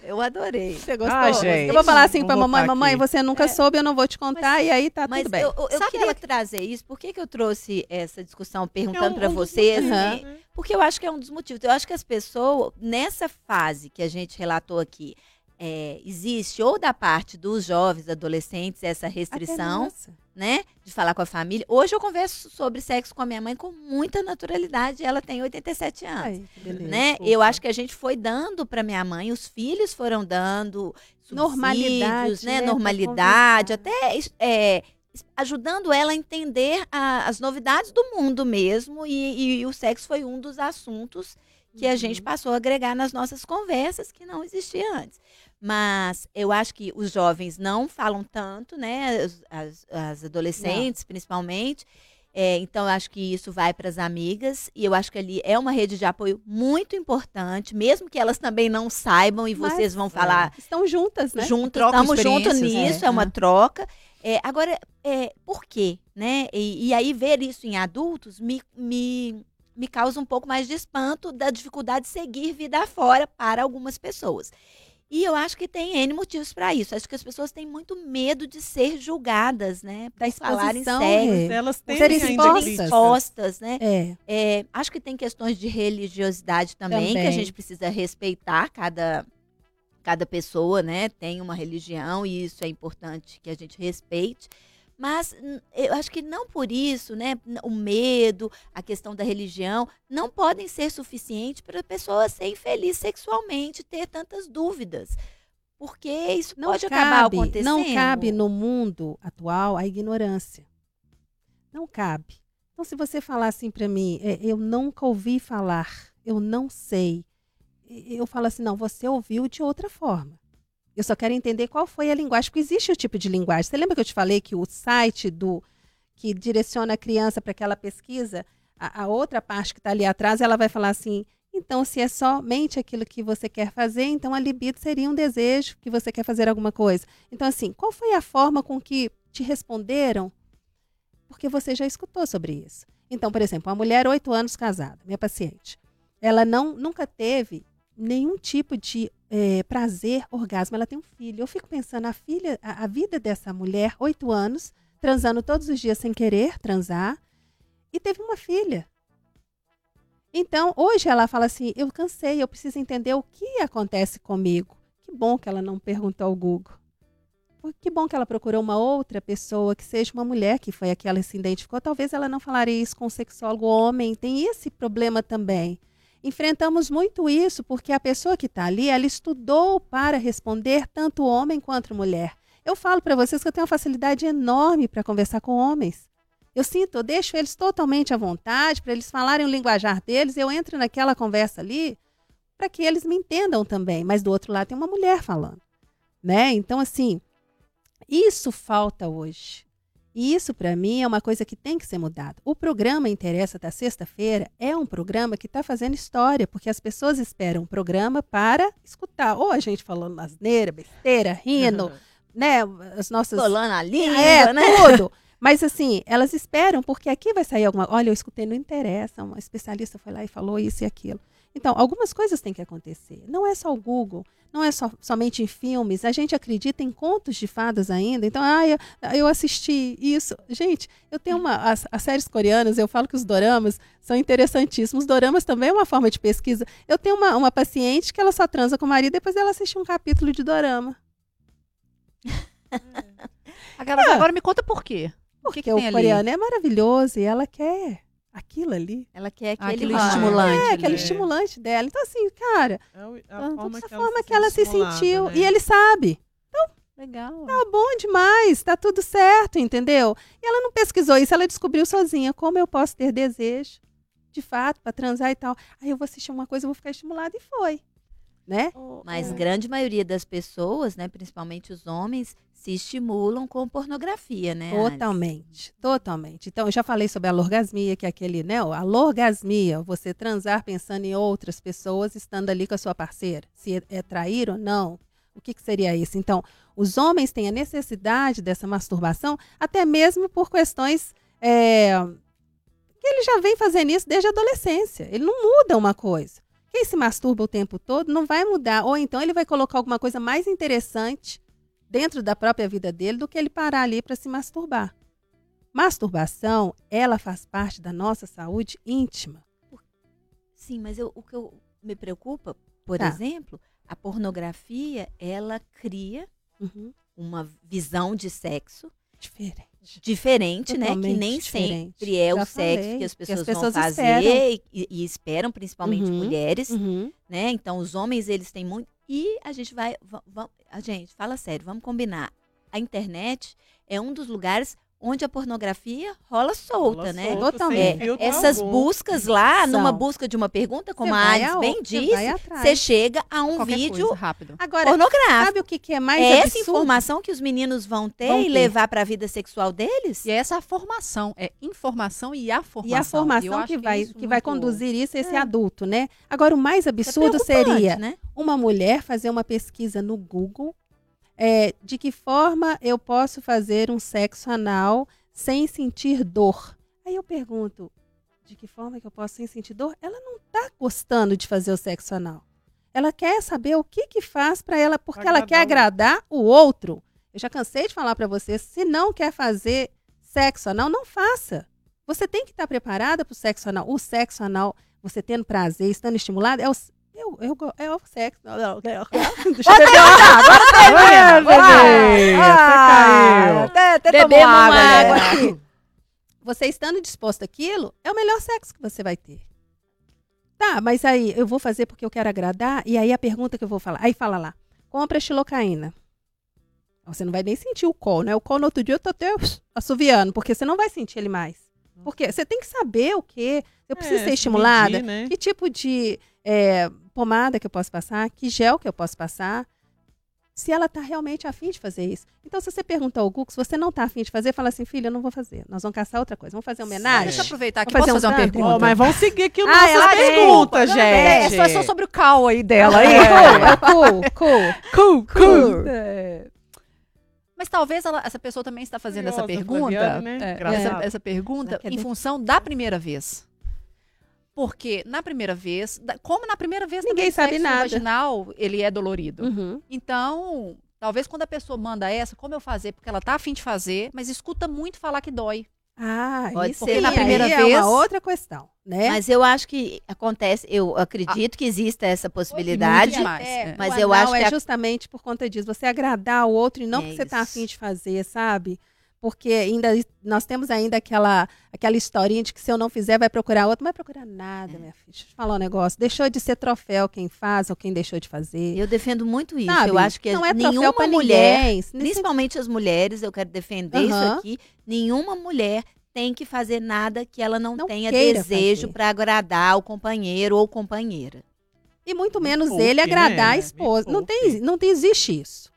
Eu adorei. Você gostou? Ah, gente. eu vou falar assim pra mamãe, mamãe, aqui. você nunca É. soube, eu não vou te contar, e aí tá Mas tudo bem. eu, eu- eu queria trazer isso. Por que, que eu trouxe essa discussão perguntando um- pra um vocês? né? Porque eu acho que é um dos motivos. Eu acho que as pessoas, nessa fase que a gente relatou aqui, é, existe ou da parte dos jovens, adolescentes, essa restrição, né? De falar com a família. Hoje eu converso sobre sexo com a minha mãe com muita naturalidade. Ela tem 87 anos. Ai, beleza. Né? Eu acho que a gente foi dando para minha mãe, os filhos foram dando Normalidade, né? né, Normalidade, até é, ajudando ela a entender a- as novidades do mundo mesmo. E, e o sexo foi um dos assuntos que a gente passou a agregar nas nossas conversas que não existia antes. Mas eu acho que os jovens não falam tanto, né? As, as- adolescentes, principalmente. É, então, eu acho que isso vai para as amigas. E eu acho que ali é uma rede de apoio muito importante, mesmo que elas também não saibam e Mas, vocês vão é. falar Estão juntas, né? Trocam estamos juntos experiências, nisso, é. é, uma troca. É, agora, é, por quê? Né? E, e aí, ver isso em adultos me, me, me causa um pouco mais de espanto da dificuldade de seguir vida afora para algumas pessoas. E eu acho que tem N motivos para isso. Acho que as pessoas têm muito medo de ser julgadas, né? Da falarem Rê. Mas elas têm serem ainda expostas. expostas, né? É. É, acho que tem questões de religiosidade também, que Também. a gente precisa respeitar cada, cada pessoa, né? Tem uma religião e isso é importante que a gente respeite. Mas eu acho que não por isso, né? O medo, a questão da religião, não podem ser suficientes para a pessoa ser infeliz sexualmente, ter tantas dúvidas. Porque isso Não pode acabar cabe, acontecendo. não cabe no mundo atual a ignorância. Não cabe. Então, se você falar assim para mim, é, eu nunca ouvi falar, eu não sei, eu falo assim, não, você ouviu de outra forma. Eu só quero entender qual foi a linguagem, porque existe o tipo de linguagem. Você lembra que eu te falei que o site do que direciona a criança para aquela pesquisa, a, a outra parte que está ali atrás, ela vai falar assim: então, se é somente aquilo que você quer fazer, então a libido seria um desejo que você quer fazer alguma coisa. Então, assim, qual foi a forma com que te responderam? Porque você já escutou sobre isso. Então, por exemplo, uma mulher, oito anos casada, minha paciente, ela não nunca teve nenhum tipo de eh, prazer, orgasmo. Ela tem um filho. Eu fico pensando, a filha, a, a vida dessa mulher, oito anos, transando todos os dias sem querer transar, e teve uma filha. Então, hoje ela fala assim: eu cansei, eu preciso entender o que acontece comigo. Que bom que ela não perguntou ao Google. Que bom que ela procurou uma outra pessoa, que seja uma mulher, que foi a que ela se identificou. Talvez ela não falaria isso com um sexólogo homem. Tem esse problema também. Enfrentamos muito isso porque a pessoa que está ali, ela estudou para responder tanto homem quanto mulher. Eu falo para vocês que eu tenho uma facilidade enorme para conversar com homens. Eu sinto, eu deixo eles totalmente à vontade para eles falarem o linguajar deles. Eu entro naquela conversa ali para que eles me entendam também. Mas do outro lado tem uma mulher falando, né? Então assim, isso falta hoje. E isso para mim é uma coisa que tem que ser mudada. O programa Interessa da sexta-feira é um programa que está fazendo história, porque as pessoas esperam um programa para escutar. Ou a gente falando asneira, besteira, rindo, né? As nossas Colando a língua, é, né? tudo. Mas assim, elas esperam, porque aqui vai sair alguma. Olha, eu escutei, não interessa. Uma especialista foi lá e falou isso e aquilo. Então, algumas coisas têm que acontecer. Não é só o Google, não é só, somente em filmes. A gente acredita em contos de fadas ainda. Então, ah, eu, eu assisti isso. Gente, eu tenho uma. As, as séries coreanas, eu falo que os doramas são interessantíssimos. Os doramas também é uma forma de pesquisa. Eu tenho uma, uma paciente que ela só transa com o marido depois ela assiste um capítulo de dorama. Agora, É. agora me conta por quê. O Porque que, que o tem ali? coreano é maravilhoso e ela quer aquilo ali. Ela quer aquele aquilo ah, estimulante. É, aquele estimulante dela. Então, assim, cara, É o- a a forma essa que forma ela, que ela se sentiu. né? E ele sabe. Legal. Tá bom demais, tá tudo certo, entendeu? E ela não pesquisou isso, ela descobriu sozinha como eu posso ter desejo, de fato, pra transar e tal. Aí eu vou assistir uma coisa, eu vou ficar estimulada e foi, né? Mas É. grande maioria das pessoas, né, principalmente os homens, se estimulam com pornografia, né? Alice? Totalmente, totalmente. Então, eu já falei sobre a lorgasmia, que é aquele, né? A lorgasmia, você transar pensando em outras pessoas estando ali com a sua parceira. Se é, é trair ou não. O que, que seria isso? Então, os homens têm a necessidade dessa masturbação, até mesmo por questões. é, que ele já vem fazendo isso desde a adolescência. Ele não muda uma coisa. Quem se masturba o tempo todo não vai mudar. Ou então ele vai colocar alguma coisa mais interessante dentro da própria vida dele do que ele parar ali para se masturbar. Masturbação, ela faz parte da nossa saúde íntima. Sim, mas eu- o que eu me preocupa, por Tá. exemplo, a pornografia, ela cria uma visão de sexo Diferente. diferente, né? Que nem diferente. sempre é Já o sexo que as que as pessoas, pessoas vão fazer esperam. E, e esperam, principalmente Uhum. mulheres, Uhum. né? Então, os homens, eles têm muito... E a gente vai... va- va- a gente, fala sério, vamos combinar. A internet é um dos lugares onde a pornografia rola solta, Rola né? solta, Totalmente. É, essas algum. buscas lá, numa São. busca de uma pergunta, como a Alice bem disse, você chega a um Qualquer vídeo rápido. Agora, pornográfico. sabe o que, que é mais É essa absurdo? informação que os meninos vão ter Vão e ter. levar para a vida sexual deles? E é essa a formação, é informação e a formação. E a formação que, é vai, isso que vai conduzir isso, esse É. adulto, né? Agora, o mais Isso é absurdo preocupante, seria né? uma mulher fazer uma pesquisa no Google é, de que forma eu posso fazer um sexo anal sem sentir dor. Aí eu pergunto, de que forma que eu posso sem sentir dor? Ela não está gostando de fazer o sexo anal. Ela quer saber o que que faz para ela, porque ela quer Agradar agradar o outro. Eu já cansei de falar para você, se não quer fazer sexo anal, não faça. Você tem que estar preparada para o sexo anal. O sexo anal, você tendo prazer, estando estimulado, é o, eu, eu, é o sexo. Não, não, não. Deixa eu beber uma água. É, bebê, Ah, até caiu. Até, Bebemos uma água aqui. Você estando disposto àquilo, é o melhor sexo que você vai ter. Tá, mas aí eu vou fazer porque eu quero agradar, e aí a pergunta que eu vou falar, aí fala lá, compra xilocaína. Você não vai nem sentir o colo, né? O colo no outro dia eu tô até assoviando, porque você não vai sentir ele mais. Porque você tem que saber o que. Eu preciso É, ser se estimulada. medir, né? Que tipo de é, pomada que eu posso passar? Que gel que eu posso passar? Se ela está realmente afim de fazer isso. Então, se você pergunta ao Google, se você não está afim de fazer, fala assim, filha, eu não vou fazer. Nós vamos caçar outra coisa. Vamos fazer homenagem? Deixa eu aproveitar aqui. Vamos Posso fazer fazer um uma tanto? pergunta? Ó, mas vamos seguir aqui o Ah, nossas ela tem. perguntas, É, gente. só, só sobre o cal aí dela. Aí. É cool, é cool, cool. Cool, cool. É. Mas talvez ela- essa pessoa também está fazendo essa Curiosa, pergunta, Flaviane, né? é, essa, essa pergunta em função da primeira vez. Porque na primeira vez, como na primeira vez Ninguém sabe nada. vaginal, ele é dolorido. Uhum. Então, talvez quando a pessoa manda essa, como eu fazer? Porque ela tá afim de fazer, mas escuta muito falar que dói. Ah, Pode isso ser. Na primeira é vez- uma outra questão, né? Mas eu acho que acontece, eu acredito que exista essa possibilidade. Demais, é. Mas eu acho que é justamente por conta disso, você agradar o outro e não É porque você está isso. afim de fazer, sabe? Porque ainda nós temos ainda aquela aquela historinha de que se eu não fizer vai procurar outro, não vai procurar nada, É. minha filha. Deixa eu te falar um negócio, deixou de ser troféu quem faz ou quem deixou de fazer. Eu defendo muito isso. sabe? Eu acho que não é troféu nenhuma pra mulher, ninguém. Principalmente as mulheres, eu quero defender isso Aham. aqui, nenhuma mulher tem que fazer nada que ela não, Não tenha desejo para agradar o companheiro ou companheira. E muito menos poupe, ele agradar né? a Me esposa. Não poupe. tem, não tem, existe isso.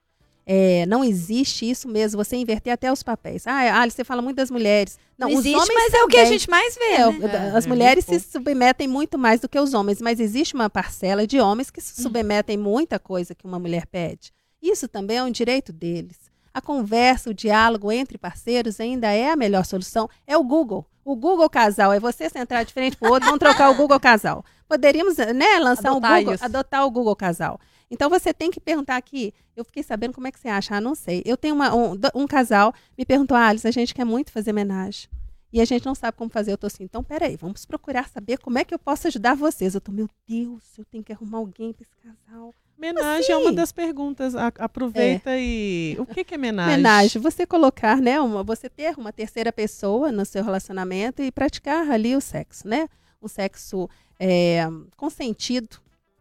É, não existe isso mesmo, você inverter até os papéis. Ah, Ali, você fala muito das mulheres. Não, Não, os existe, homens mas é o que a também. gente mais vê, É, né? as É, mulheres se submetem muito mais do que os homens, mas existe uma parcela de homens que se submetem muita coisa que uma mulher pede. Isso também é um direito deles. A conversa, o diálogo entre parceiros ainda é a melhor solução. É o Google. O Google Casal é você sentar de frente pro outro, vamos trocar o Google Casal. Poderíamos, né, lançar Adotar o Google, isso. adotar o Google Casal. Então você tem que perguntar aqui. Eu fiquei sabendo como é que você acha, ah, não sei. Eu tenho uma- um, um casal, me perguntou, ah, Alice, a gente quer muito fazer homenagem. E a gente não sabe como fazer. Eu tô assim, então peraí, vamos procurar saber como é que eu posso ajudar vocês. Eu tô, meu Deus, eu tenho que arrumar alguém pra esse casal. Homenagem é uma assim? das perguntas. Aproveita e. O que, que é homenagem? Homenagem, você colocar, né, uma, você ter uma terceira pessoa no seu relacionamento e praticar ali o sexo, né? Um sexo é, consentido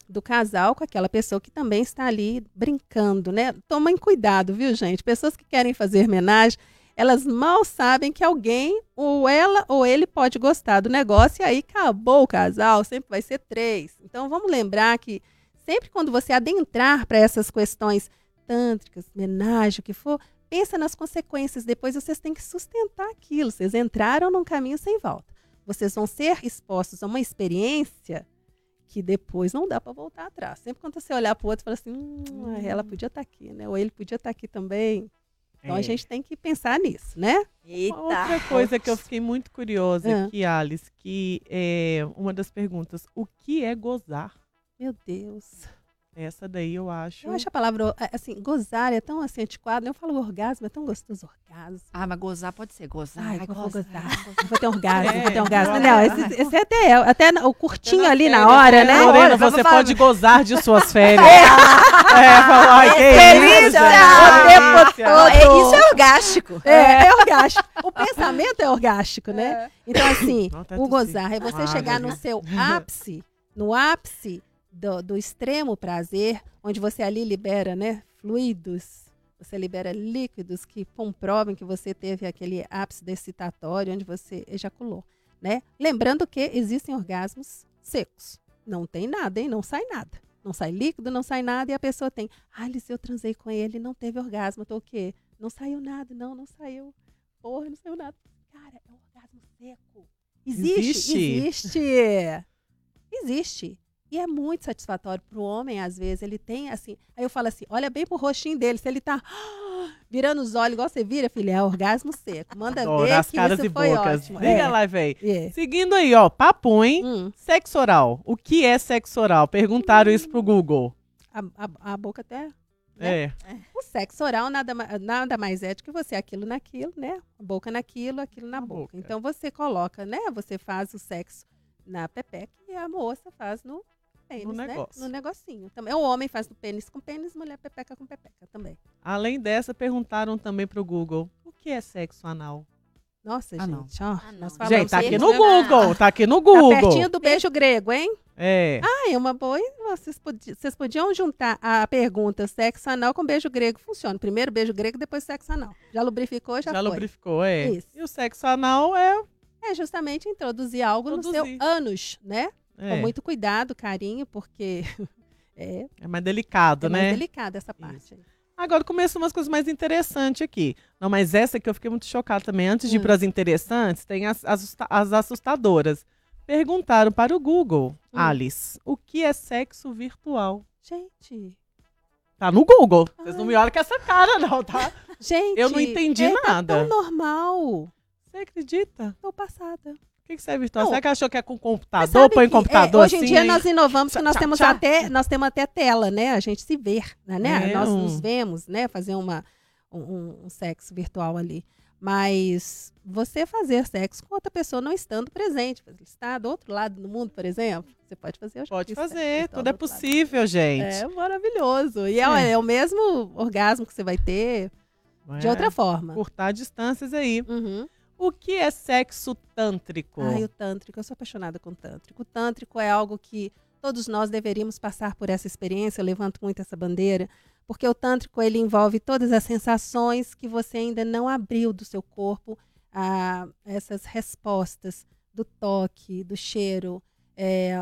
do casal com aquela pessoa que também está ali brincando, né? Tomem cuidado, viu, gente? Pessoas que querem fazer homenagem, elas mal sabem que alguém, ou ela ou ele pode gostar do negócio e aí acabou o casal, sempre vai ser três. Então vamos lembrar que sempre quando você adentrar para essas questões tântricas, homenagem, o que for, pensa nas consequências. Depois vocês têm que sustentar aquilo. Vocês entraram num caminho sem volta. Vocês vão ser expostos a uma experiência que depois não dá para voltar atrás. Sempre quando você olhar para o outro, fala assim, hum, ela podia estar aqui, né? Ou ele podia estar aqui também. Então a É. gente tem que pensar nisso, né? Eita. Uma outra coisa que eu fiquei muito curiosa Ah. aqui, Alice, que é uma das perguntas: o que é gozar? Meu Deus. Essa daí eu acho. Eu acho a palavra, é, assim, gozar é tão assim antiquado. Eu falo orgasmo, é tão gostoso orgasmo. Ah, mas gozar pode ser gozar. Ai, Ai, que eu vou gozar. gozar. Eu Vou ter um orgasmo, É, vou ter um orgasmo. bora. Não, esse, esse até é. Até o curtinho Até ali na férias, hora, né? Lorena, você falar- pode gozar de suas férias. é, falou, ai, que Delícia! É, isso é orgástico. É, é orgástico. O pensamento é orgástico, né? Então, assim, Não, tá o gozar é você Ah, chegar no seu ápice, no ápice do, do extremo prazer, onde você ali libera, né, fluidos, você libera líquidos que comprovem que você teve aquele ápice excitatório onde você ejaculou, né? Lembrando que existem orgasmos secos. Não tem nada, hein? Não sai nada. Não sai líquido, não sai nada e a pessoa tem, ah, Alice, eu transei com ele, não teve orgasmo, eu tô o quê? Não saiu nada, não, não saiu. Porra, não saiu nada. Cara, é um orgasmo seco. Existe, Existe? existe. Existe. E é muito satisfatório pro homem, às vezes. Ele tem, assim. Aí eu falo assim: olha bem pro rostinho dele. Se ele tá virando os olhos igual você vira, filha, é orgasmo seco. Manda Adoro ver as que caras isso e foi bocas. ótimo. Liga É, lá, véi. é. Seguindo aí, ó, papo, hein? Hum, Sexo oral. O que é sexo oral? Perguntaram isso pro Google. a, a- a boca até. É. O sexo oral nada, nada mais é do que você aquilo naquilo, né? Boca naquilo, aquilo na, Na boca. boca. Então você coloca, né? Você faz o sexo na pepeca e a moça faz no pênis, No né? negócio. No negocinho. Também o homem faz no pênis com pênis, mulher pepeca com pepeca também. Além dessa, perguntaram também pro Google. O que é sexo anal? Nossa, Ah, não. gente, ó. Ah, nós falamos Gente, tá aqui no? Google. Tá aqui no Tá Google. pertinho do beijo grego, hein? É. Ah, é uma boa. Vocês, podi- vocês podiam juntar a pergunta sexo anal com beijo grego. Funciona. Primeiro beijo grego, depois sexo anal. Já lubrificou, já, Já foi. lubrificou, é. Isso. E o sexo anal é. É justamente introduzir algo no seu ânus, né? É, Com muito cuidado, carinho, porque é, é mais delicado, é né? mais delicada essa parte. Agora começam umas coisas mais interessantes aqui. Não, mas essa que eu fiquei muito chocada também. Antes de ir Hum. para as interessantes, tem as, as assustadoras. Perguntaram para o Google, Hum. Alice, o que é sexo virtual? Gente, Tá no Google. Vocês não me olham com essa cara, não, tá? gente. Eu não entendi é, tá nada. tão normal. Você acredita? Tô passada. O que, que é virtual? Não. Será que achou que é com computador? Põe em que, computador é, hoje assim? em dia aí? nós inovamos que nós tchá, temos tchá. até nós temos até tela, né? A gente se vê, né? né? É, Nós um- nos vemos, né? Fazer uma um- um, sexo virtual ali. Mas você fazer sexo com outra pessoa não estando presente, está do outro lado do mundo, por exemplo, você pode fazer. Pode sexo fazer, virtual tudo do é outro lado. possível, gente. É maravilhoso. E é, É. é o mesmo orgasmo que você vai ter de É, outra forma. Curtar distâncias aí. Uhum. O que é sexo tântrico? Ai, o tântrico, eu sou apaixonada com o tântrico. O tântrico é algo que todos nós deveríamos passar por essa experiência, eu levanto muito essa bandeira, porque o tântrico ele envolve todas as sensações que você ainda não abriu do seu corpo, a essas respostas do toque, do cheiro, é,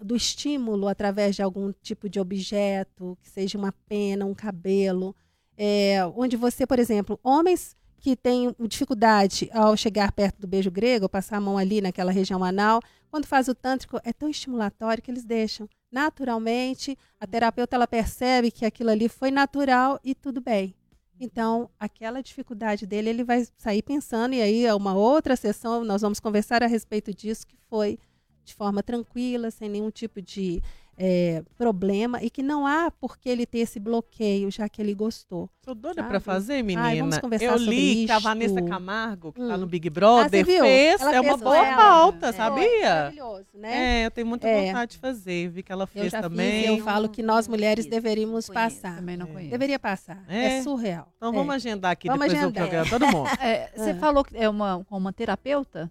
do estímulo através de algum tipo de objeto, que seja uma pena, um cabelo, é, onde você, por exemplo, homens que têm dificuldade ao chegar perto do beijo grego, passar a mão ali naquela região anal, quando faz o tântrico é tão estimulatório que eles deixam naturalmente. A terapeuta ela percebe que aquilo ali foi natural e tudo bem. Então, aquela dificuldade dele, ele vai sair pensando, e aí, é uma outra sessão, nós vamos conversar a respeito disso, que foi de forma tranquila, sem nenhum tipo de é, problema, e que não há por que ele ter esse bloqueio, já que ele gostou. Tô doida Sabe? pra fazer, menina. Ai, vamos conversar eu sobre li que a isto. Vanessa Camargo, que tá Hum. no Big Ah, Brother, viu? fez. Ela É uma fez boa com ela. pauta, É. sabia? Maravilhoso, né? É, eu tenho muita É. vontade de fazer. Vi que ela Eu fez já também. fiz, eu falo que nós mulheres Conheço, deveríamos conheço. passar. Também não É. conheço. Deveria passar. É? É, surreal. Então É. vamos agendar aqui Vamos depois agendar. do programa, todo mundo. É, você Ah. falou que é uma, com uma terapeuta?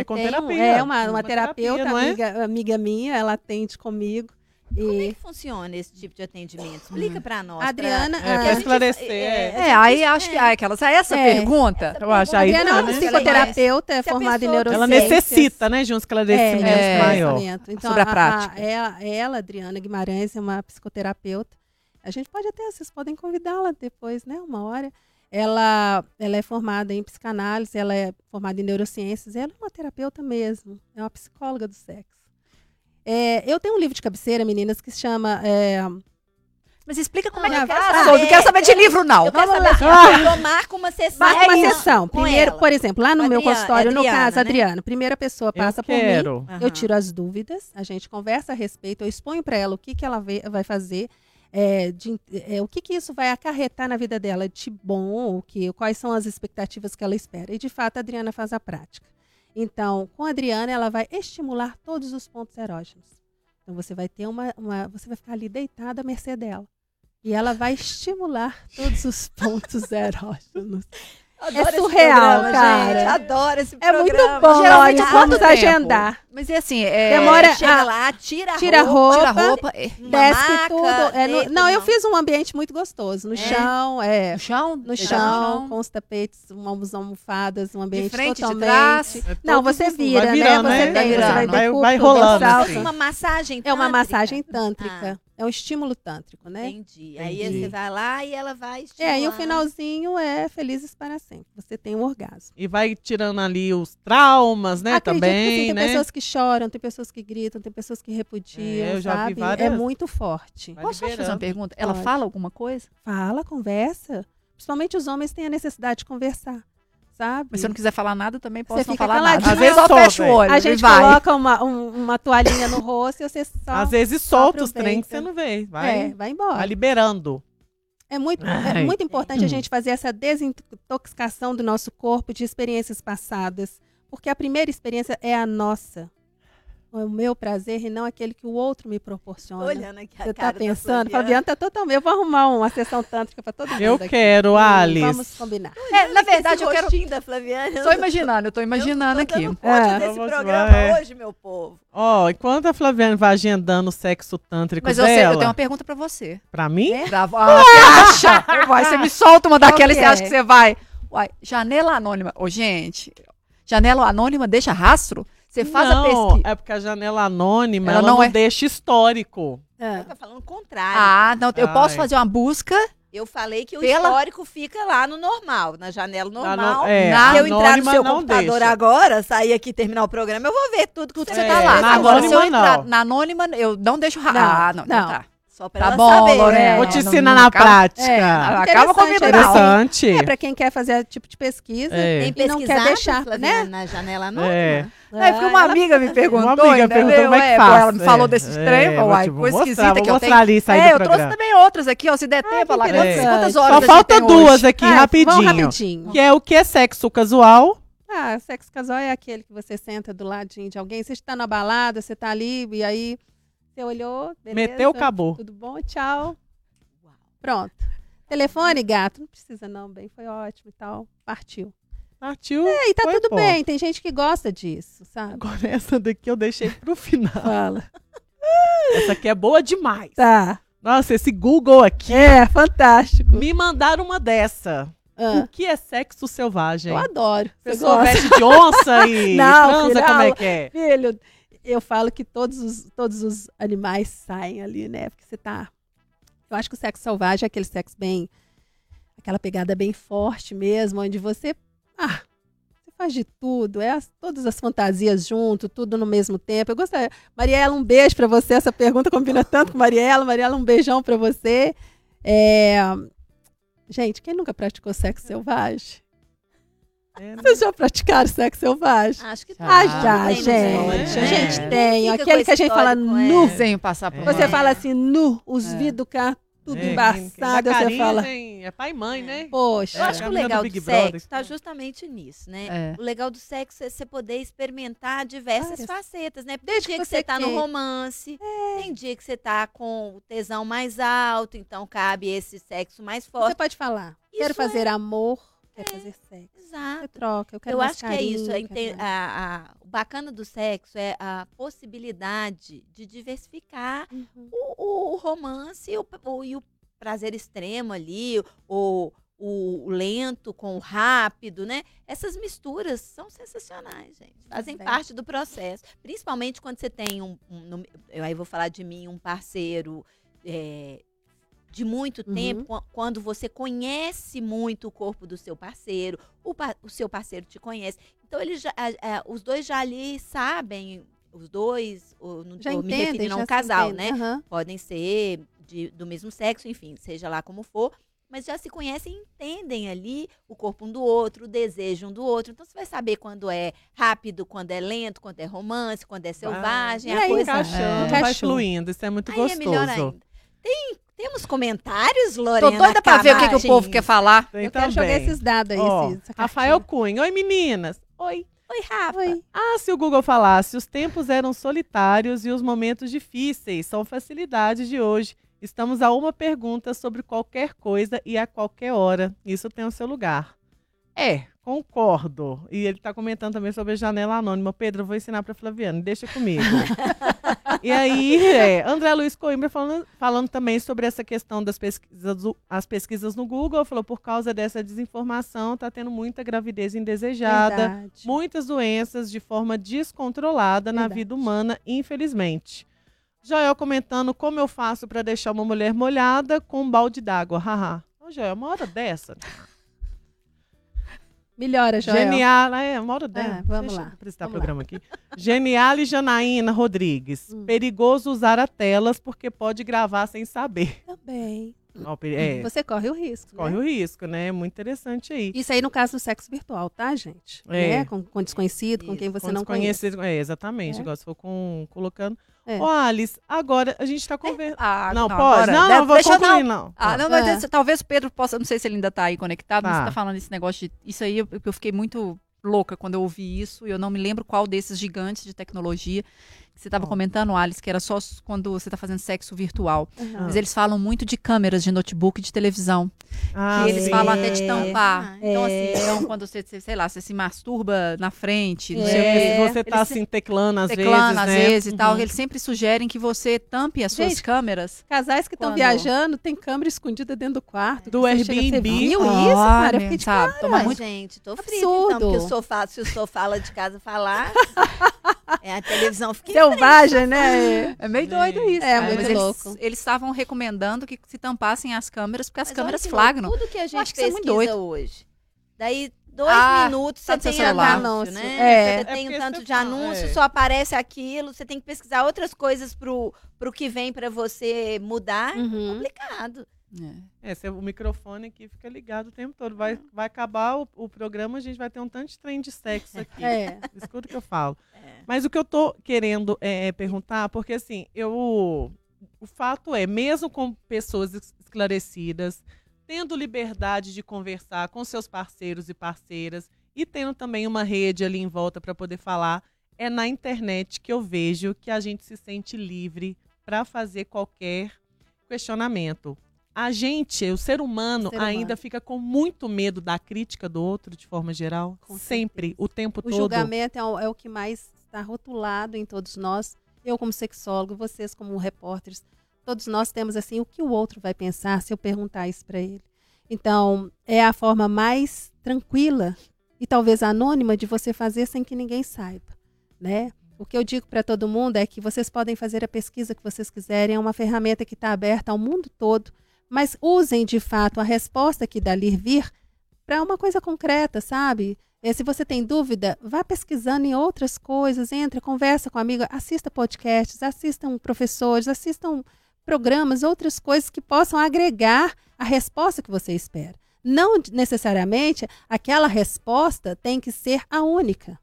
É com tenho- terapia. É uma, Uma uma terapeuta, terapia, é? amiga, amiga minha, ela atende comigo. Como é E que funciona esse tipo de atendimento? Explica pra nós. a Adriana, É, a- pra a gente- esclarecer. é, é. É, aí acho que ah, aquela, essa É. pergunta. Eu acho aí. Adriana é não, uma né? psicoterapeuta, é a formada em pessoa- Ela necessita, né, de um esclarecimento é, maior. Então, Sobre a prática. ela, ela, Adriana Guimarães, é uma psicoterapeuta. A gente pode até, vocês podem convidá-la depois, né? Uma hora. Ela, ela é formada em psicanálise, ela é formada em neurociências, ela é uma terapeuta mesmo, é uma psicóloga do sexo. É, eu tenho um livro de cabeceira, meninas, que se chama é, Mas explica como é Não, que é. Ah, saber. Não quero saber de livro, não. Eu quero Vamos saber assim, eu marco uma sessão. Marca uma sessão. Primeiro, ela. por exemplo, lá no meu Adriana- consultório, no Adriana, caso, né? Adriana, primeira pessoa passa eu por mim. quero. Eu tiro as dúvidas, a gente conversa a respeito, eu exponho para ela o que, que ela vê- vai fazer, é, de- é, o que, que isso vai acarretar na vida dela de bom, o que, quais são as expectativas que ela espera. E, de fato, a Adriana faz a prática. Então, com a Adriana, ela vai estimular todos os pontos erógenos. Então, você vai ter uma, uma- Você vai ficar ali deitada à mercê dela. E ela vai estimular todos os pontos erógenos. Adoro É esse surreal, programa, cara. gente. Adoro esse É muito programa. bom, Geralmente olha, quanto vamos tempo? agendar. Mas é assim, é, Demora- Chega ah, lá, tira a tira a roupa. roupa, tira a roupa é, desce maca, tudo. é, no- deita, não, eu fiz um ambiente muito gostoso. No É? chão, é. no chão, No Deita chão, com os tapetes, umas almofadas, um ambiente de frente, de totalmente. trás. É Não, você vira, vai virando, né? Você né? tem, você vai virando. ter Vai- curto, vai rolando, assim. Uma massagem É uma tântrica. massagem tântrica. Ah, É um estímulo tântrico, né? Entendi. Aí Entendi. você vai lá e ela vai estimular. É, e o finalzinho é felizes para sempre. Você tem um orgasmo. E vai tirando ali os traumas, né, Acredito que também, sim, tem né? pessoas que choram, tem pessoas que gritam, tem pessoas que repudiam, É, eu já vi sabe? várias. É muito forte. Vai Posso te fazer uma liberando. pergunta? Ela Pode. fala alguma coisa? Fala, conversa. Principalmente os homens têm a necessidade de conversar, sabe? Mas se eu não quiser falar nada, também posso Você não fica falar nada. Às vezes só fecha o olho A gente vai. coloca uma, um- uma toalhinha no rosto e você só Às vezes solta os trem que você não vê. Vai, é, vai embora. vai liberando. É muito, é muito importante a Hum. gente fazer essa desintoxicação do nosso corpo de experiências passadas, porque a primeira experiência é a nossa. É o meu prazer e não aquele que o outro me proporciona. olhando aqui a Você tá da pensando? Flaviana. Flaviana tá totalmente. Eu vou arrumar uma sessão tântrica para todo mundo. Eu aqui. quero, Hum, Alice. Vamos combinar. É, na verdade, eu quero. da Flaviana. Tô imaginando, eu tô imaginando eu tô aqui. É. desse Vamos programa lá, é. hoje, meu povo. Ó, enquanto a Flaviane vai agendando o sexo tântrico Mas eu, dela, eu tenho uma pergunta pra você. pra mim, É? Bravo. Ah, você acha? Vai, você me solta uma daquela e você acha é? que você vai. Uai, janela anônima. Ô, gente, janela anônima deixa rastro? Você faz a não, pesquisa. é porque a janela anônima, Ela ela, não não, é- deixa histórico. Ah, Eu tô falando o contrário. Ah, não, eu posso Ai. fazer uma busca. Eu falei que o Pela- histórico fica lá no normal, na janela Na normal. no- é, Na- Se eu entrar no anônima seu não computador deixa. agora, sair aqui e terminar o programa, eu vou ver tudo que Tudo que você É, tá lá. na Agora, se eu anônima, entrar não. na anônima, eu não deixo. Não, Ah, não, então não. tá. Só pra Tá ela bom, saber. Lorena. É, Vou te não- ensinar não na acaba- prática. É, acaba combinando. é Interessante. É para quem quer fazer esse tipo de pesquisa. É. Tem E não quer deixar, né? na janela anônima? É. É, porque uma Ah, amiga me perguntou, Uma amiga entendeu? perguntou como é que É, faz. Ela me falou desses é, trem, uai, vou coisa esquisita vou que eu tenho. ali, sair É, eu trouxe também outras aqui, ó, se der tempo, olha lá. que Quantas, Só horas gente falta duas hoje? aqui, rapidinho. Rapidinho. Que é o que é sexo casual. Ah, sexo casual é aquele que você senta do ladinho de alguém. Você está na balada, você está ali e aí você olhou, beleza? Meteu, acabou. Tudo bom? Tchau. Pronto. Telefone, gato? Não precisa não, bem, foi ótimo e tal. Partiu. Partiu. E aí tá Foi tudo bom. bem, tem gente que gosta disso, sabe? Agora essa daqui eu deixei pro final. Fala. Essa aqui é boa demais. Tá. Nossa, esse Google aqui. É, fantástico. Me mandaram uma dessa. Ah, O que é sexo selvagem? eu adoro. Pessoa gosta? veste de onça e Não, transa, como é não. que é? Filho, eu falo que todos os, todos os animais saem ali, né? Porque você tá. Eu acho que o sexo selvagem é aquele sexo bem. aquela pegada bem forte mesmo, onde você. Ah, você faz de tudo, é as- todas as fantasias junto, tudo no mesmo tempo. Eu gostaria. Mariela, um beijo pra você. Essa pergunta combina tanto com Mariela. Mariela, um beijão pra você. É, Gente, quem nunca praticou sexo selvagem? É, né? Vocês já praticaram sexo selvagem? Acho que Ah, tá. já, Tem gente. É. A gente É. tem. Fica Aquele que a gente fala histórico, é. nu. Sem passar por Você É. fala assim, nu, os É. vidros cá, tudo É, embaçado. dá Você fala, tem- É pai e mãe, né? poxa. Eu É, acho que o do legal do, Big sexo está justamente nisso, né? É. O legal do sexo é você poder experimentar diversas Várias. facetas, né? Tem Desde dia que você você tá no romance, tem dia que você tá com o tesão mais alto, então cabe esse sexo mais Você forte. pode falar, Isso quero é- fazer amor, quero fazer sexo. Você Exato. troca, eu quero Eu acho que é isso. carinho, a a- o bacana do sexo é a possibilidade de diversificar Uhum. o, o romance e o, o- e o prazer extremo ali, o, o lento com o rápido, né? Essas misturas são sensacionais, gente. Fazem bem. parte do processo. Principalmente quando você tem um. um- eu aí vou falar de mim, um parceiro. é, de muito Uhum. tempo, quan- quando você conhece muito o corpo do seu parceiro, o, pa- o seu parceiro te conhece. Então, eles já, a- a- os dois já ali sabem, os dois, ou, não Já me entendem, referindo a um casal, né? Aham. podem ser de- do mesmo sexo, enfim, seja lá como for, mas já se conhecem e entendem ali o corpo um do outro, o desejo um do outro. Então você vai saber quando é rápido, quando é lento, quando é romance, quando é selvagem, E a aí, coisa. encaixando, É. vai fluindo. Isso é muito Aí é melhor gostoso. ainda. Tem, temos comentários, Tô Lorena? doida pra ver o que, que o povo quer falar. Tem Eu quero jogar também. esses dados aí. Ó, esse- essa Rafael. Cunha. Oi, meninas. Oi. Oi, Rafa. Oi. Ah, se o Google falasse, os tempos eram solitários e os momentos difíceis são facilidades de hoje. Estamos a uma pergunta sobre qualquer coisa e a qualquer hora. Isso tem o seu lugar. É, concordo. E ele está comentando também sobre a janela anônima. Pedro, eu vou ensinar para Flaviano, deixa comigo. e aí, é, André Luiz Coimbra falando, falando também sobre essa questão das pesquisas, as pesquisas no Google, falou por causa dessa desinformação, está tendo muita gravidez indesejada, Verdade. muitas doenças de forma descontrolada na Verdade. vida humana, infelizmente. Joel comentando como eu faço para deixar uma mulher molhada com um balde d'água. Haha. Ô, Joel, uma hora dessa. Melhora, Joel. Genial. É, uma hora dessa. Ah, vamos Deixa lá, apresentar o programa aqui. Genial e Janaína Rodrigues. Hum. Perigoso usar a telas porque pode gravar sem saber. Também. É, Você corre o risco. corre né? o risco, né? Muito interessante aí. Isso aí no caso do sexo virtual, tá, gente? É. Né? Com, com desconhecido, com Isso, quem você Com não conhece. desconhecido- É, exatamente. É. Igual se for com, colocando. É. Ô, Alice, agora a gente tá conversando. Ah, não, pode? agora, não, não, vou concluir, não. não. Ah, não, mas É. talvez o Pedro possa, não sei se ele ainda tá aí conectado, mas Tá. você tá falando esse negócio de. Isso aí eu, eu fiquei muito louca quando eu ouvi isso. e Eu não me lembro qual desses gigantes de tecnologia você estava Bom. comentando, Alice, que era só quando você está fazendo sexo virtual. Aham. Mas eles falam muito de câmeras de notebook e de televisão. Ah, que eles sim. falam até de É. tampar. Então, É. assim, então, quando você, sei lá, você se masturba na frente, não É. você tá Eles assim teclando às teclando vezes, às né? vezes e tal, Uhum. eles sempre sugerem que você tampe as suas Gente, câmeras. Casais que estão Quando? viajando, tem câmera escondida dentro do quarto. Do Airbnb. Você viu isso, Olha, cara? Eu fiquei de sabe, toma Ai, muito gente, tô Absurdo. então, porque o sofá, se o sofá lá de casa falar, é, a televisão fica em Selvagem, né? É meio doido Gente. isso. É, cara, muito eles- louco. Eles estavam recomendando que se tampassem as câmeras, porque as Mas câmeras flagram. Tudo que a gente acho que isso é muito pesquisa doido. hoje. Daí, dois Ah, minutos, tá você tem celular. anúncio, né? é. Você É tem um porque tanto de fala, anúncio, é. só aparece aquilo. Você tem que pesquisar outras coisas pro, pro que vem pra você mudar. É Uhum. complicado. É. É, se o microfone aqui fica ligado o tempo todo. Vai, vai acabar o, o programa, a gente vai ter um tanto de trem de sexo aqui. É. Escuta o que eu falo. É. Mas o que eu tô querendo é, perguntar, porque assim, eu. O fato é, mesmo com pessoas es- esclarecidas, tendo liberdade de conversar com seus parceiros e parceiras, e tendo também uma rede ali em volta para poder falar, é na internet que eu vejo que a gente se sente livre para fazer qualquer questionamento. A gente, o ser humano, Ser humano. ainda fica com muito medo da crítica do outro, de forma geral. Com Sempre, certeza. o tempo O todo. julgamento é o, é o que mais está rotulado em todos nós. Eu como sexólogo, vocês como repórteres, todos nós temos assim o que o outro vai pensar se eu perguntar isso para ele. Então, é a forma mais tranquila e talvez anônima de você fazer sem que ninguém saiba, né? O que eu digo para todo mundo é que vocês podem fazer a pesquisa que vocês quiserem, é uma ferramenta que está aberta ao mundo todo, mas usem de fato a resposta que dali vir para uma coisa concreta, sabe? Eh, se você tem dúvida, vá pesquisando em outras coisas, entre, conversa com a amiga, assista podcasts, assistam professores, assistam programas, outras coisas que possam agregar a resposta que você espera. Não necessariamente aquela resposta tem que ser a única.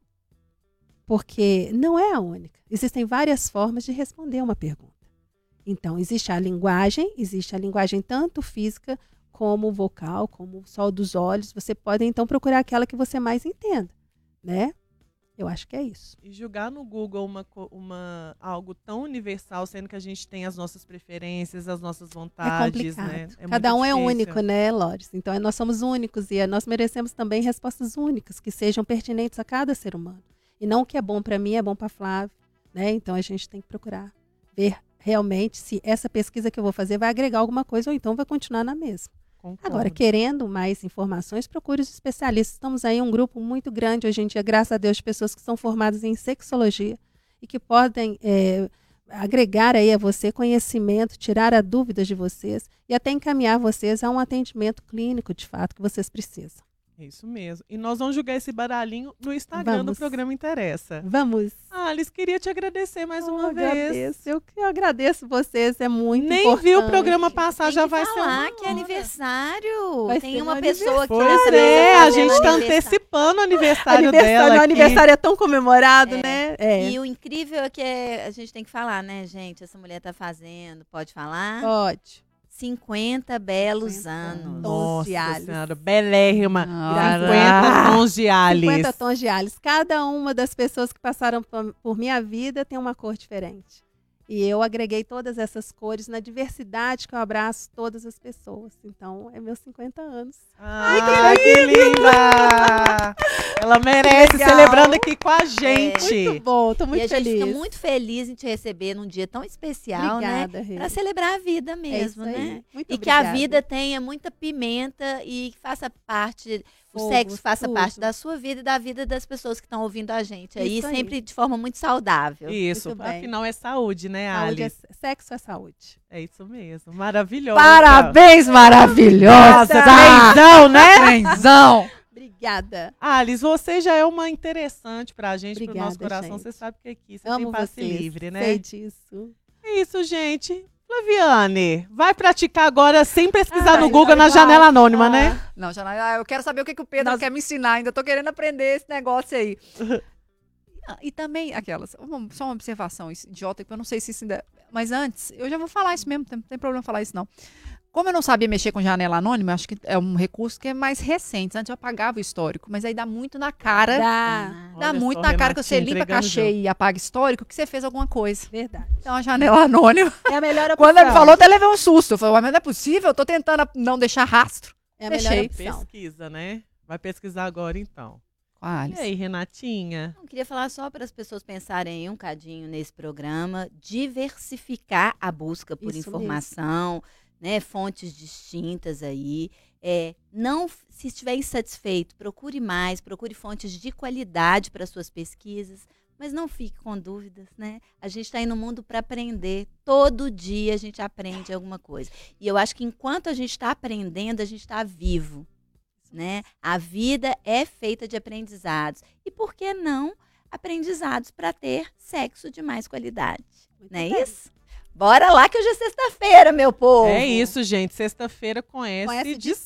Porque não é a única. Existem várias formas de responder uma pergunta. Então, existe a linguagem, existe a linguagem tanto física como vocal, como o sol dos olhos. Você pode então procurar aquela que você mais entenda, né? Eu acho que é isso. E julgar no Google uma, uma, algo tão universal, sendo que a gente tem as nossas preferências, as nossas vontades, é né? É Cada um difícil. é único, né, Lores? Então nós somos únicos e nós merecemos também respostas únicas que sejam pertinentes a cada ser humano. E não o que é bom para mim é bom para Flávio, né? Então a gente tem que procurar ver realmente se essa pesquisa que eu vou fazer vai agregar alguma coisa ou então vai continuar na mesma. Concordo. Agora, querendo mais informações, procure os especialistas. Estamos aí um grupo muito grande hoje em dia, graças a Deus, de pessoas que são formadas em sexologia e que podem é, agregar aí a você conhecimento, tirar a dúvidas de vocês e até encaminhar vocês a um atendimento clínico, de fato, que vocês precisam. Isso mesmo. E nós vamos jogar esse baralhinho no Instagram vamos. do programa Interessa. Vamos. Ah, Alice, queria te agradecer mais eu uma agradeço. vez. Eu que agradeço vocês, é muito Nem importante. viu o programa passar, Tem já vai ser falar um... que é aniversário. Vai Tem ser uma um pessoa que Pois é, a gente está antecipando o aniversário, aniversário, dela o aqui. aniversário é tão comemorado, É. né? É. E o incrível é que é- a gente tem que falar, né, gente? Essa mulher tá fazendo, pode falar? Pode. 50 belos 50 anos. Tons de Nossa senhora, belérrima. Caraca. 50 tons de Alice. 50 tons de Alice. Cada uma das pessoas que passaram por minha vida tem uma cor diferente. E eu agreguei todas essas cores na diversidade que eu abraço todas as pessoas. Então, é meus 50 anos. Ai, que linda! Ela merece, legal. celebrando aqui com a gente. Muito bom, tô muito e a gente feliz. fica muito feliz em te receber num dia tão especial, Obrigada, né? Rê. Pra celebrar a vida É mesmo, isso aí. né? Muito E que a obrigada. vida tenha muita pimenta e que faça parte, o Fogo, sexo faça tudo. parte da sua vida e da vida das pessoas que estão ouvindo a gente. Aí Isso aí. sempre de forma muito saudável. Isso, Muito bem. afinal é saúde, né, Saúde é, Alice? sexo é saúde. É isso mesmo, maravilhosa. Parabéns, maravilhosa! Trenzão, né? Trenzão! Obrigada. Alice, você já é uma interessante pra gente, pro Obrigada, nosso coração. gente. Você sabe que aqui você Amo tem passe vocês. livre, né? Sei disso. É isso, gente. Flaviane, vai praticar agora sem pesquisar Ai, no Google na vai, janela anônima, Ah. né? Não, não, ah, eu quero saber o que, que o Pedro Nós- quer me ensinar. Ainda tô querendo aprender esse negócio aí. Ah, E também, aquelas, uma- só uma observação idiota, que eu não sei se isso ainda. Mas antes, eu já vou falar isso mesmo, não tem problema falar isso não. Como eu não sabia mexer com janela anônima, acho que é um recurso que é mais recente. Antes eu apagava o histórico, mas aí dá muito na cara. Dá, Dá. Muito só, na cara que você limpa cachê e apaga histórico que você fez alguma coisa. Verdade. Então a janela anônima. É a melhor opção. Quando ele me falou, até levei um susto. Eu falei, "Ué, mas não é possível, eu tô tentando não deixar rastro. É a melhor Deixei. opção. Pesquisa, né? Vai pesquisar agora, então. Quase. E aí, Renatinha? Eu queria falar só para as pessoas pensarem um cadinho nesse programa, diversificar a busca por Isso informação, né, fontes distintas aí. É, não, se estiver insatisfeito, procure mais, procure fontes de qualidade para suas pesquisas, mas não fique com dúvidas, né? A gente está aí no mundo para aprender. Todo dia a gente aprende alguma coisa. E eu acho que enquanto a gente está aprendendo, a gente está vivo né? A vida é feita de aprendizados. E por que não aprendizados para ter sexo de mais qualidade? Muito não é bem. isso? Bora lá que hoje é sexta-feira, meu povo. É isso, gente. Sexta-feira com S, Com S de, de sexo,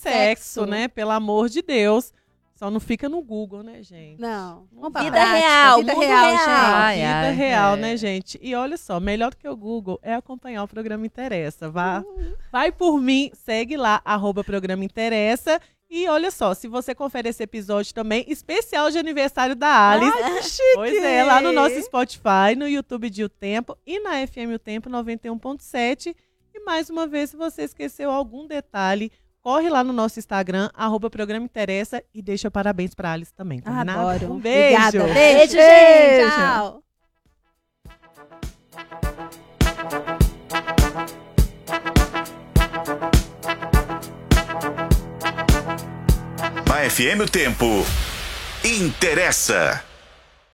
sexo. né? Pelo amor de Deus. Só não fica no Google, né, gente? Não. Vamos pra Vida prática, real, vida real, real. gente. Ai, Vida ai, real, é. né, gente? E olha só, melhor do que o Google é acompanhar o programa Interessa. Vá, Uhum. vai por mim, segue lá, arroba programa Interessa. E olha só, se você confere esse episódio também, especial de aniversário da Alice. Ai, que chique. Pois é, lá no nosso Spotify, no YouTube de O Tempo e na FM O Tempo 91.7. E mais uma vez, se você esqueceu algum detalhe, corre lá no nosso Instagram, arroba Programa Interessa e deixa parabéns pra Alice também, combinado? Adoro. Um beijo! Obrigada. Beijo, gente. Beijo. Tchau. FM o Tempo. Interessa.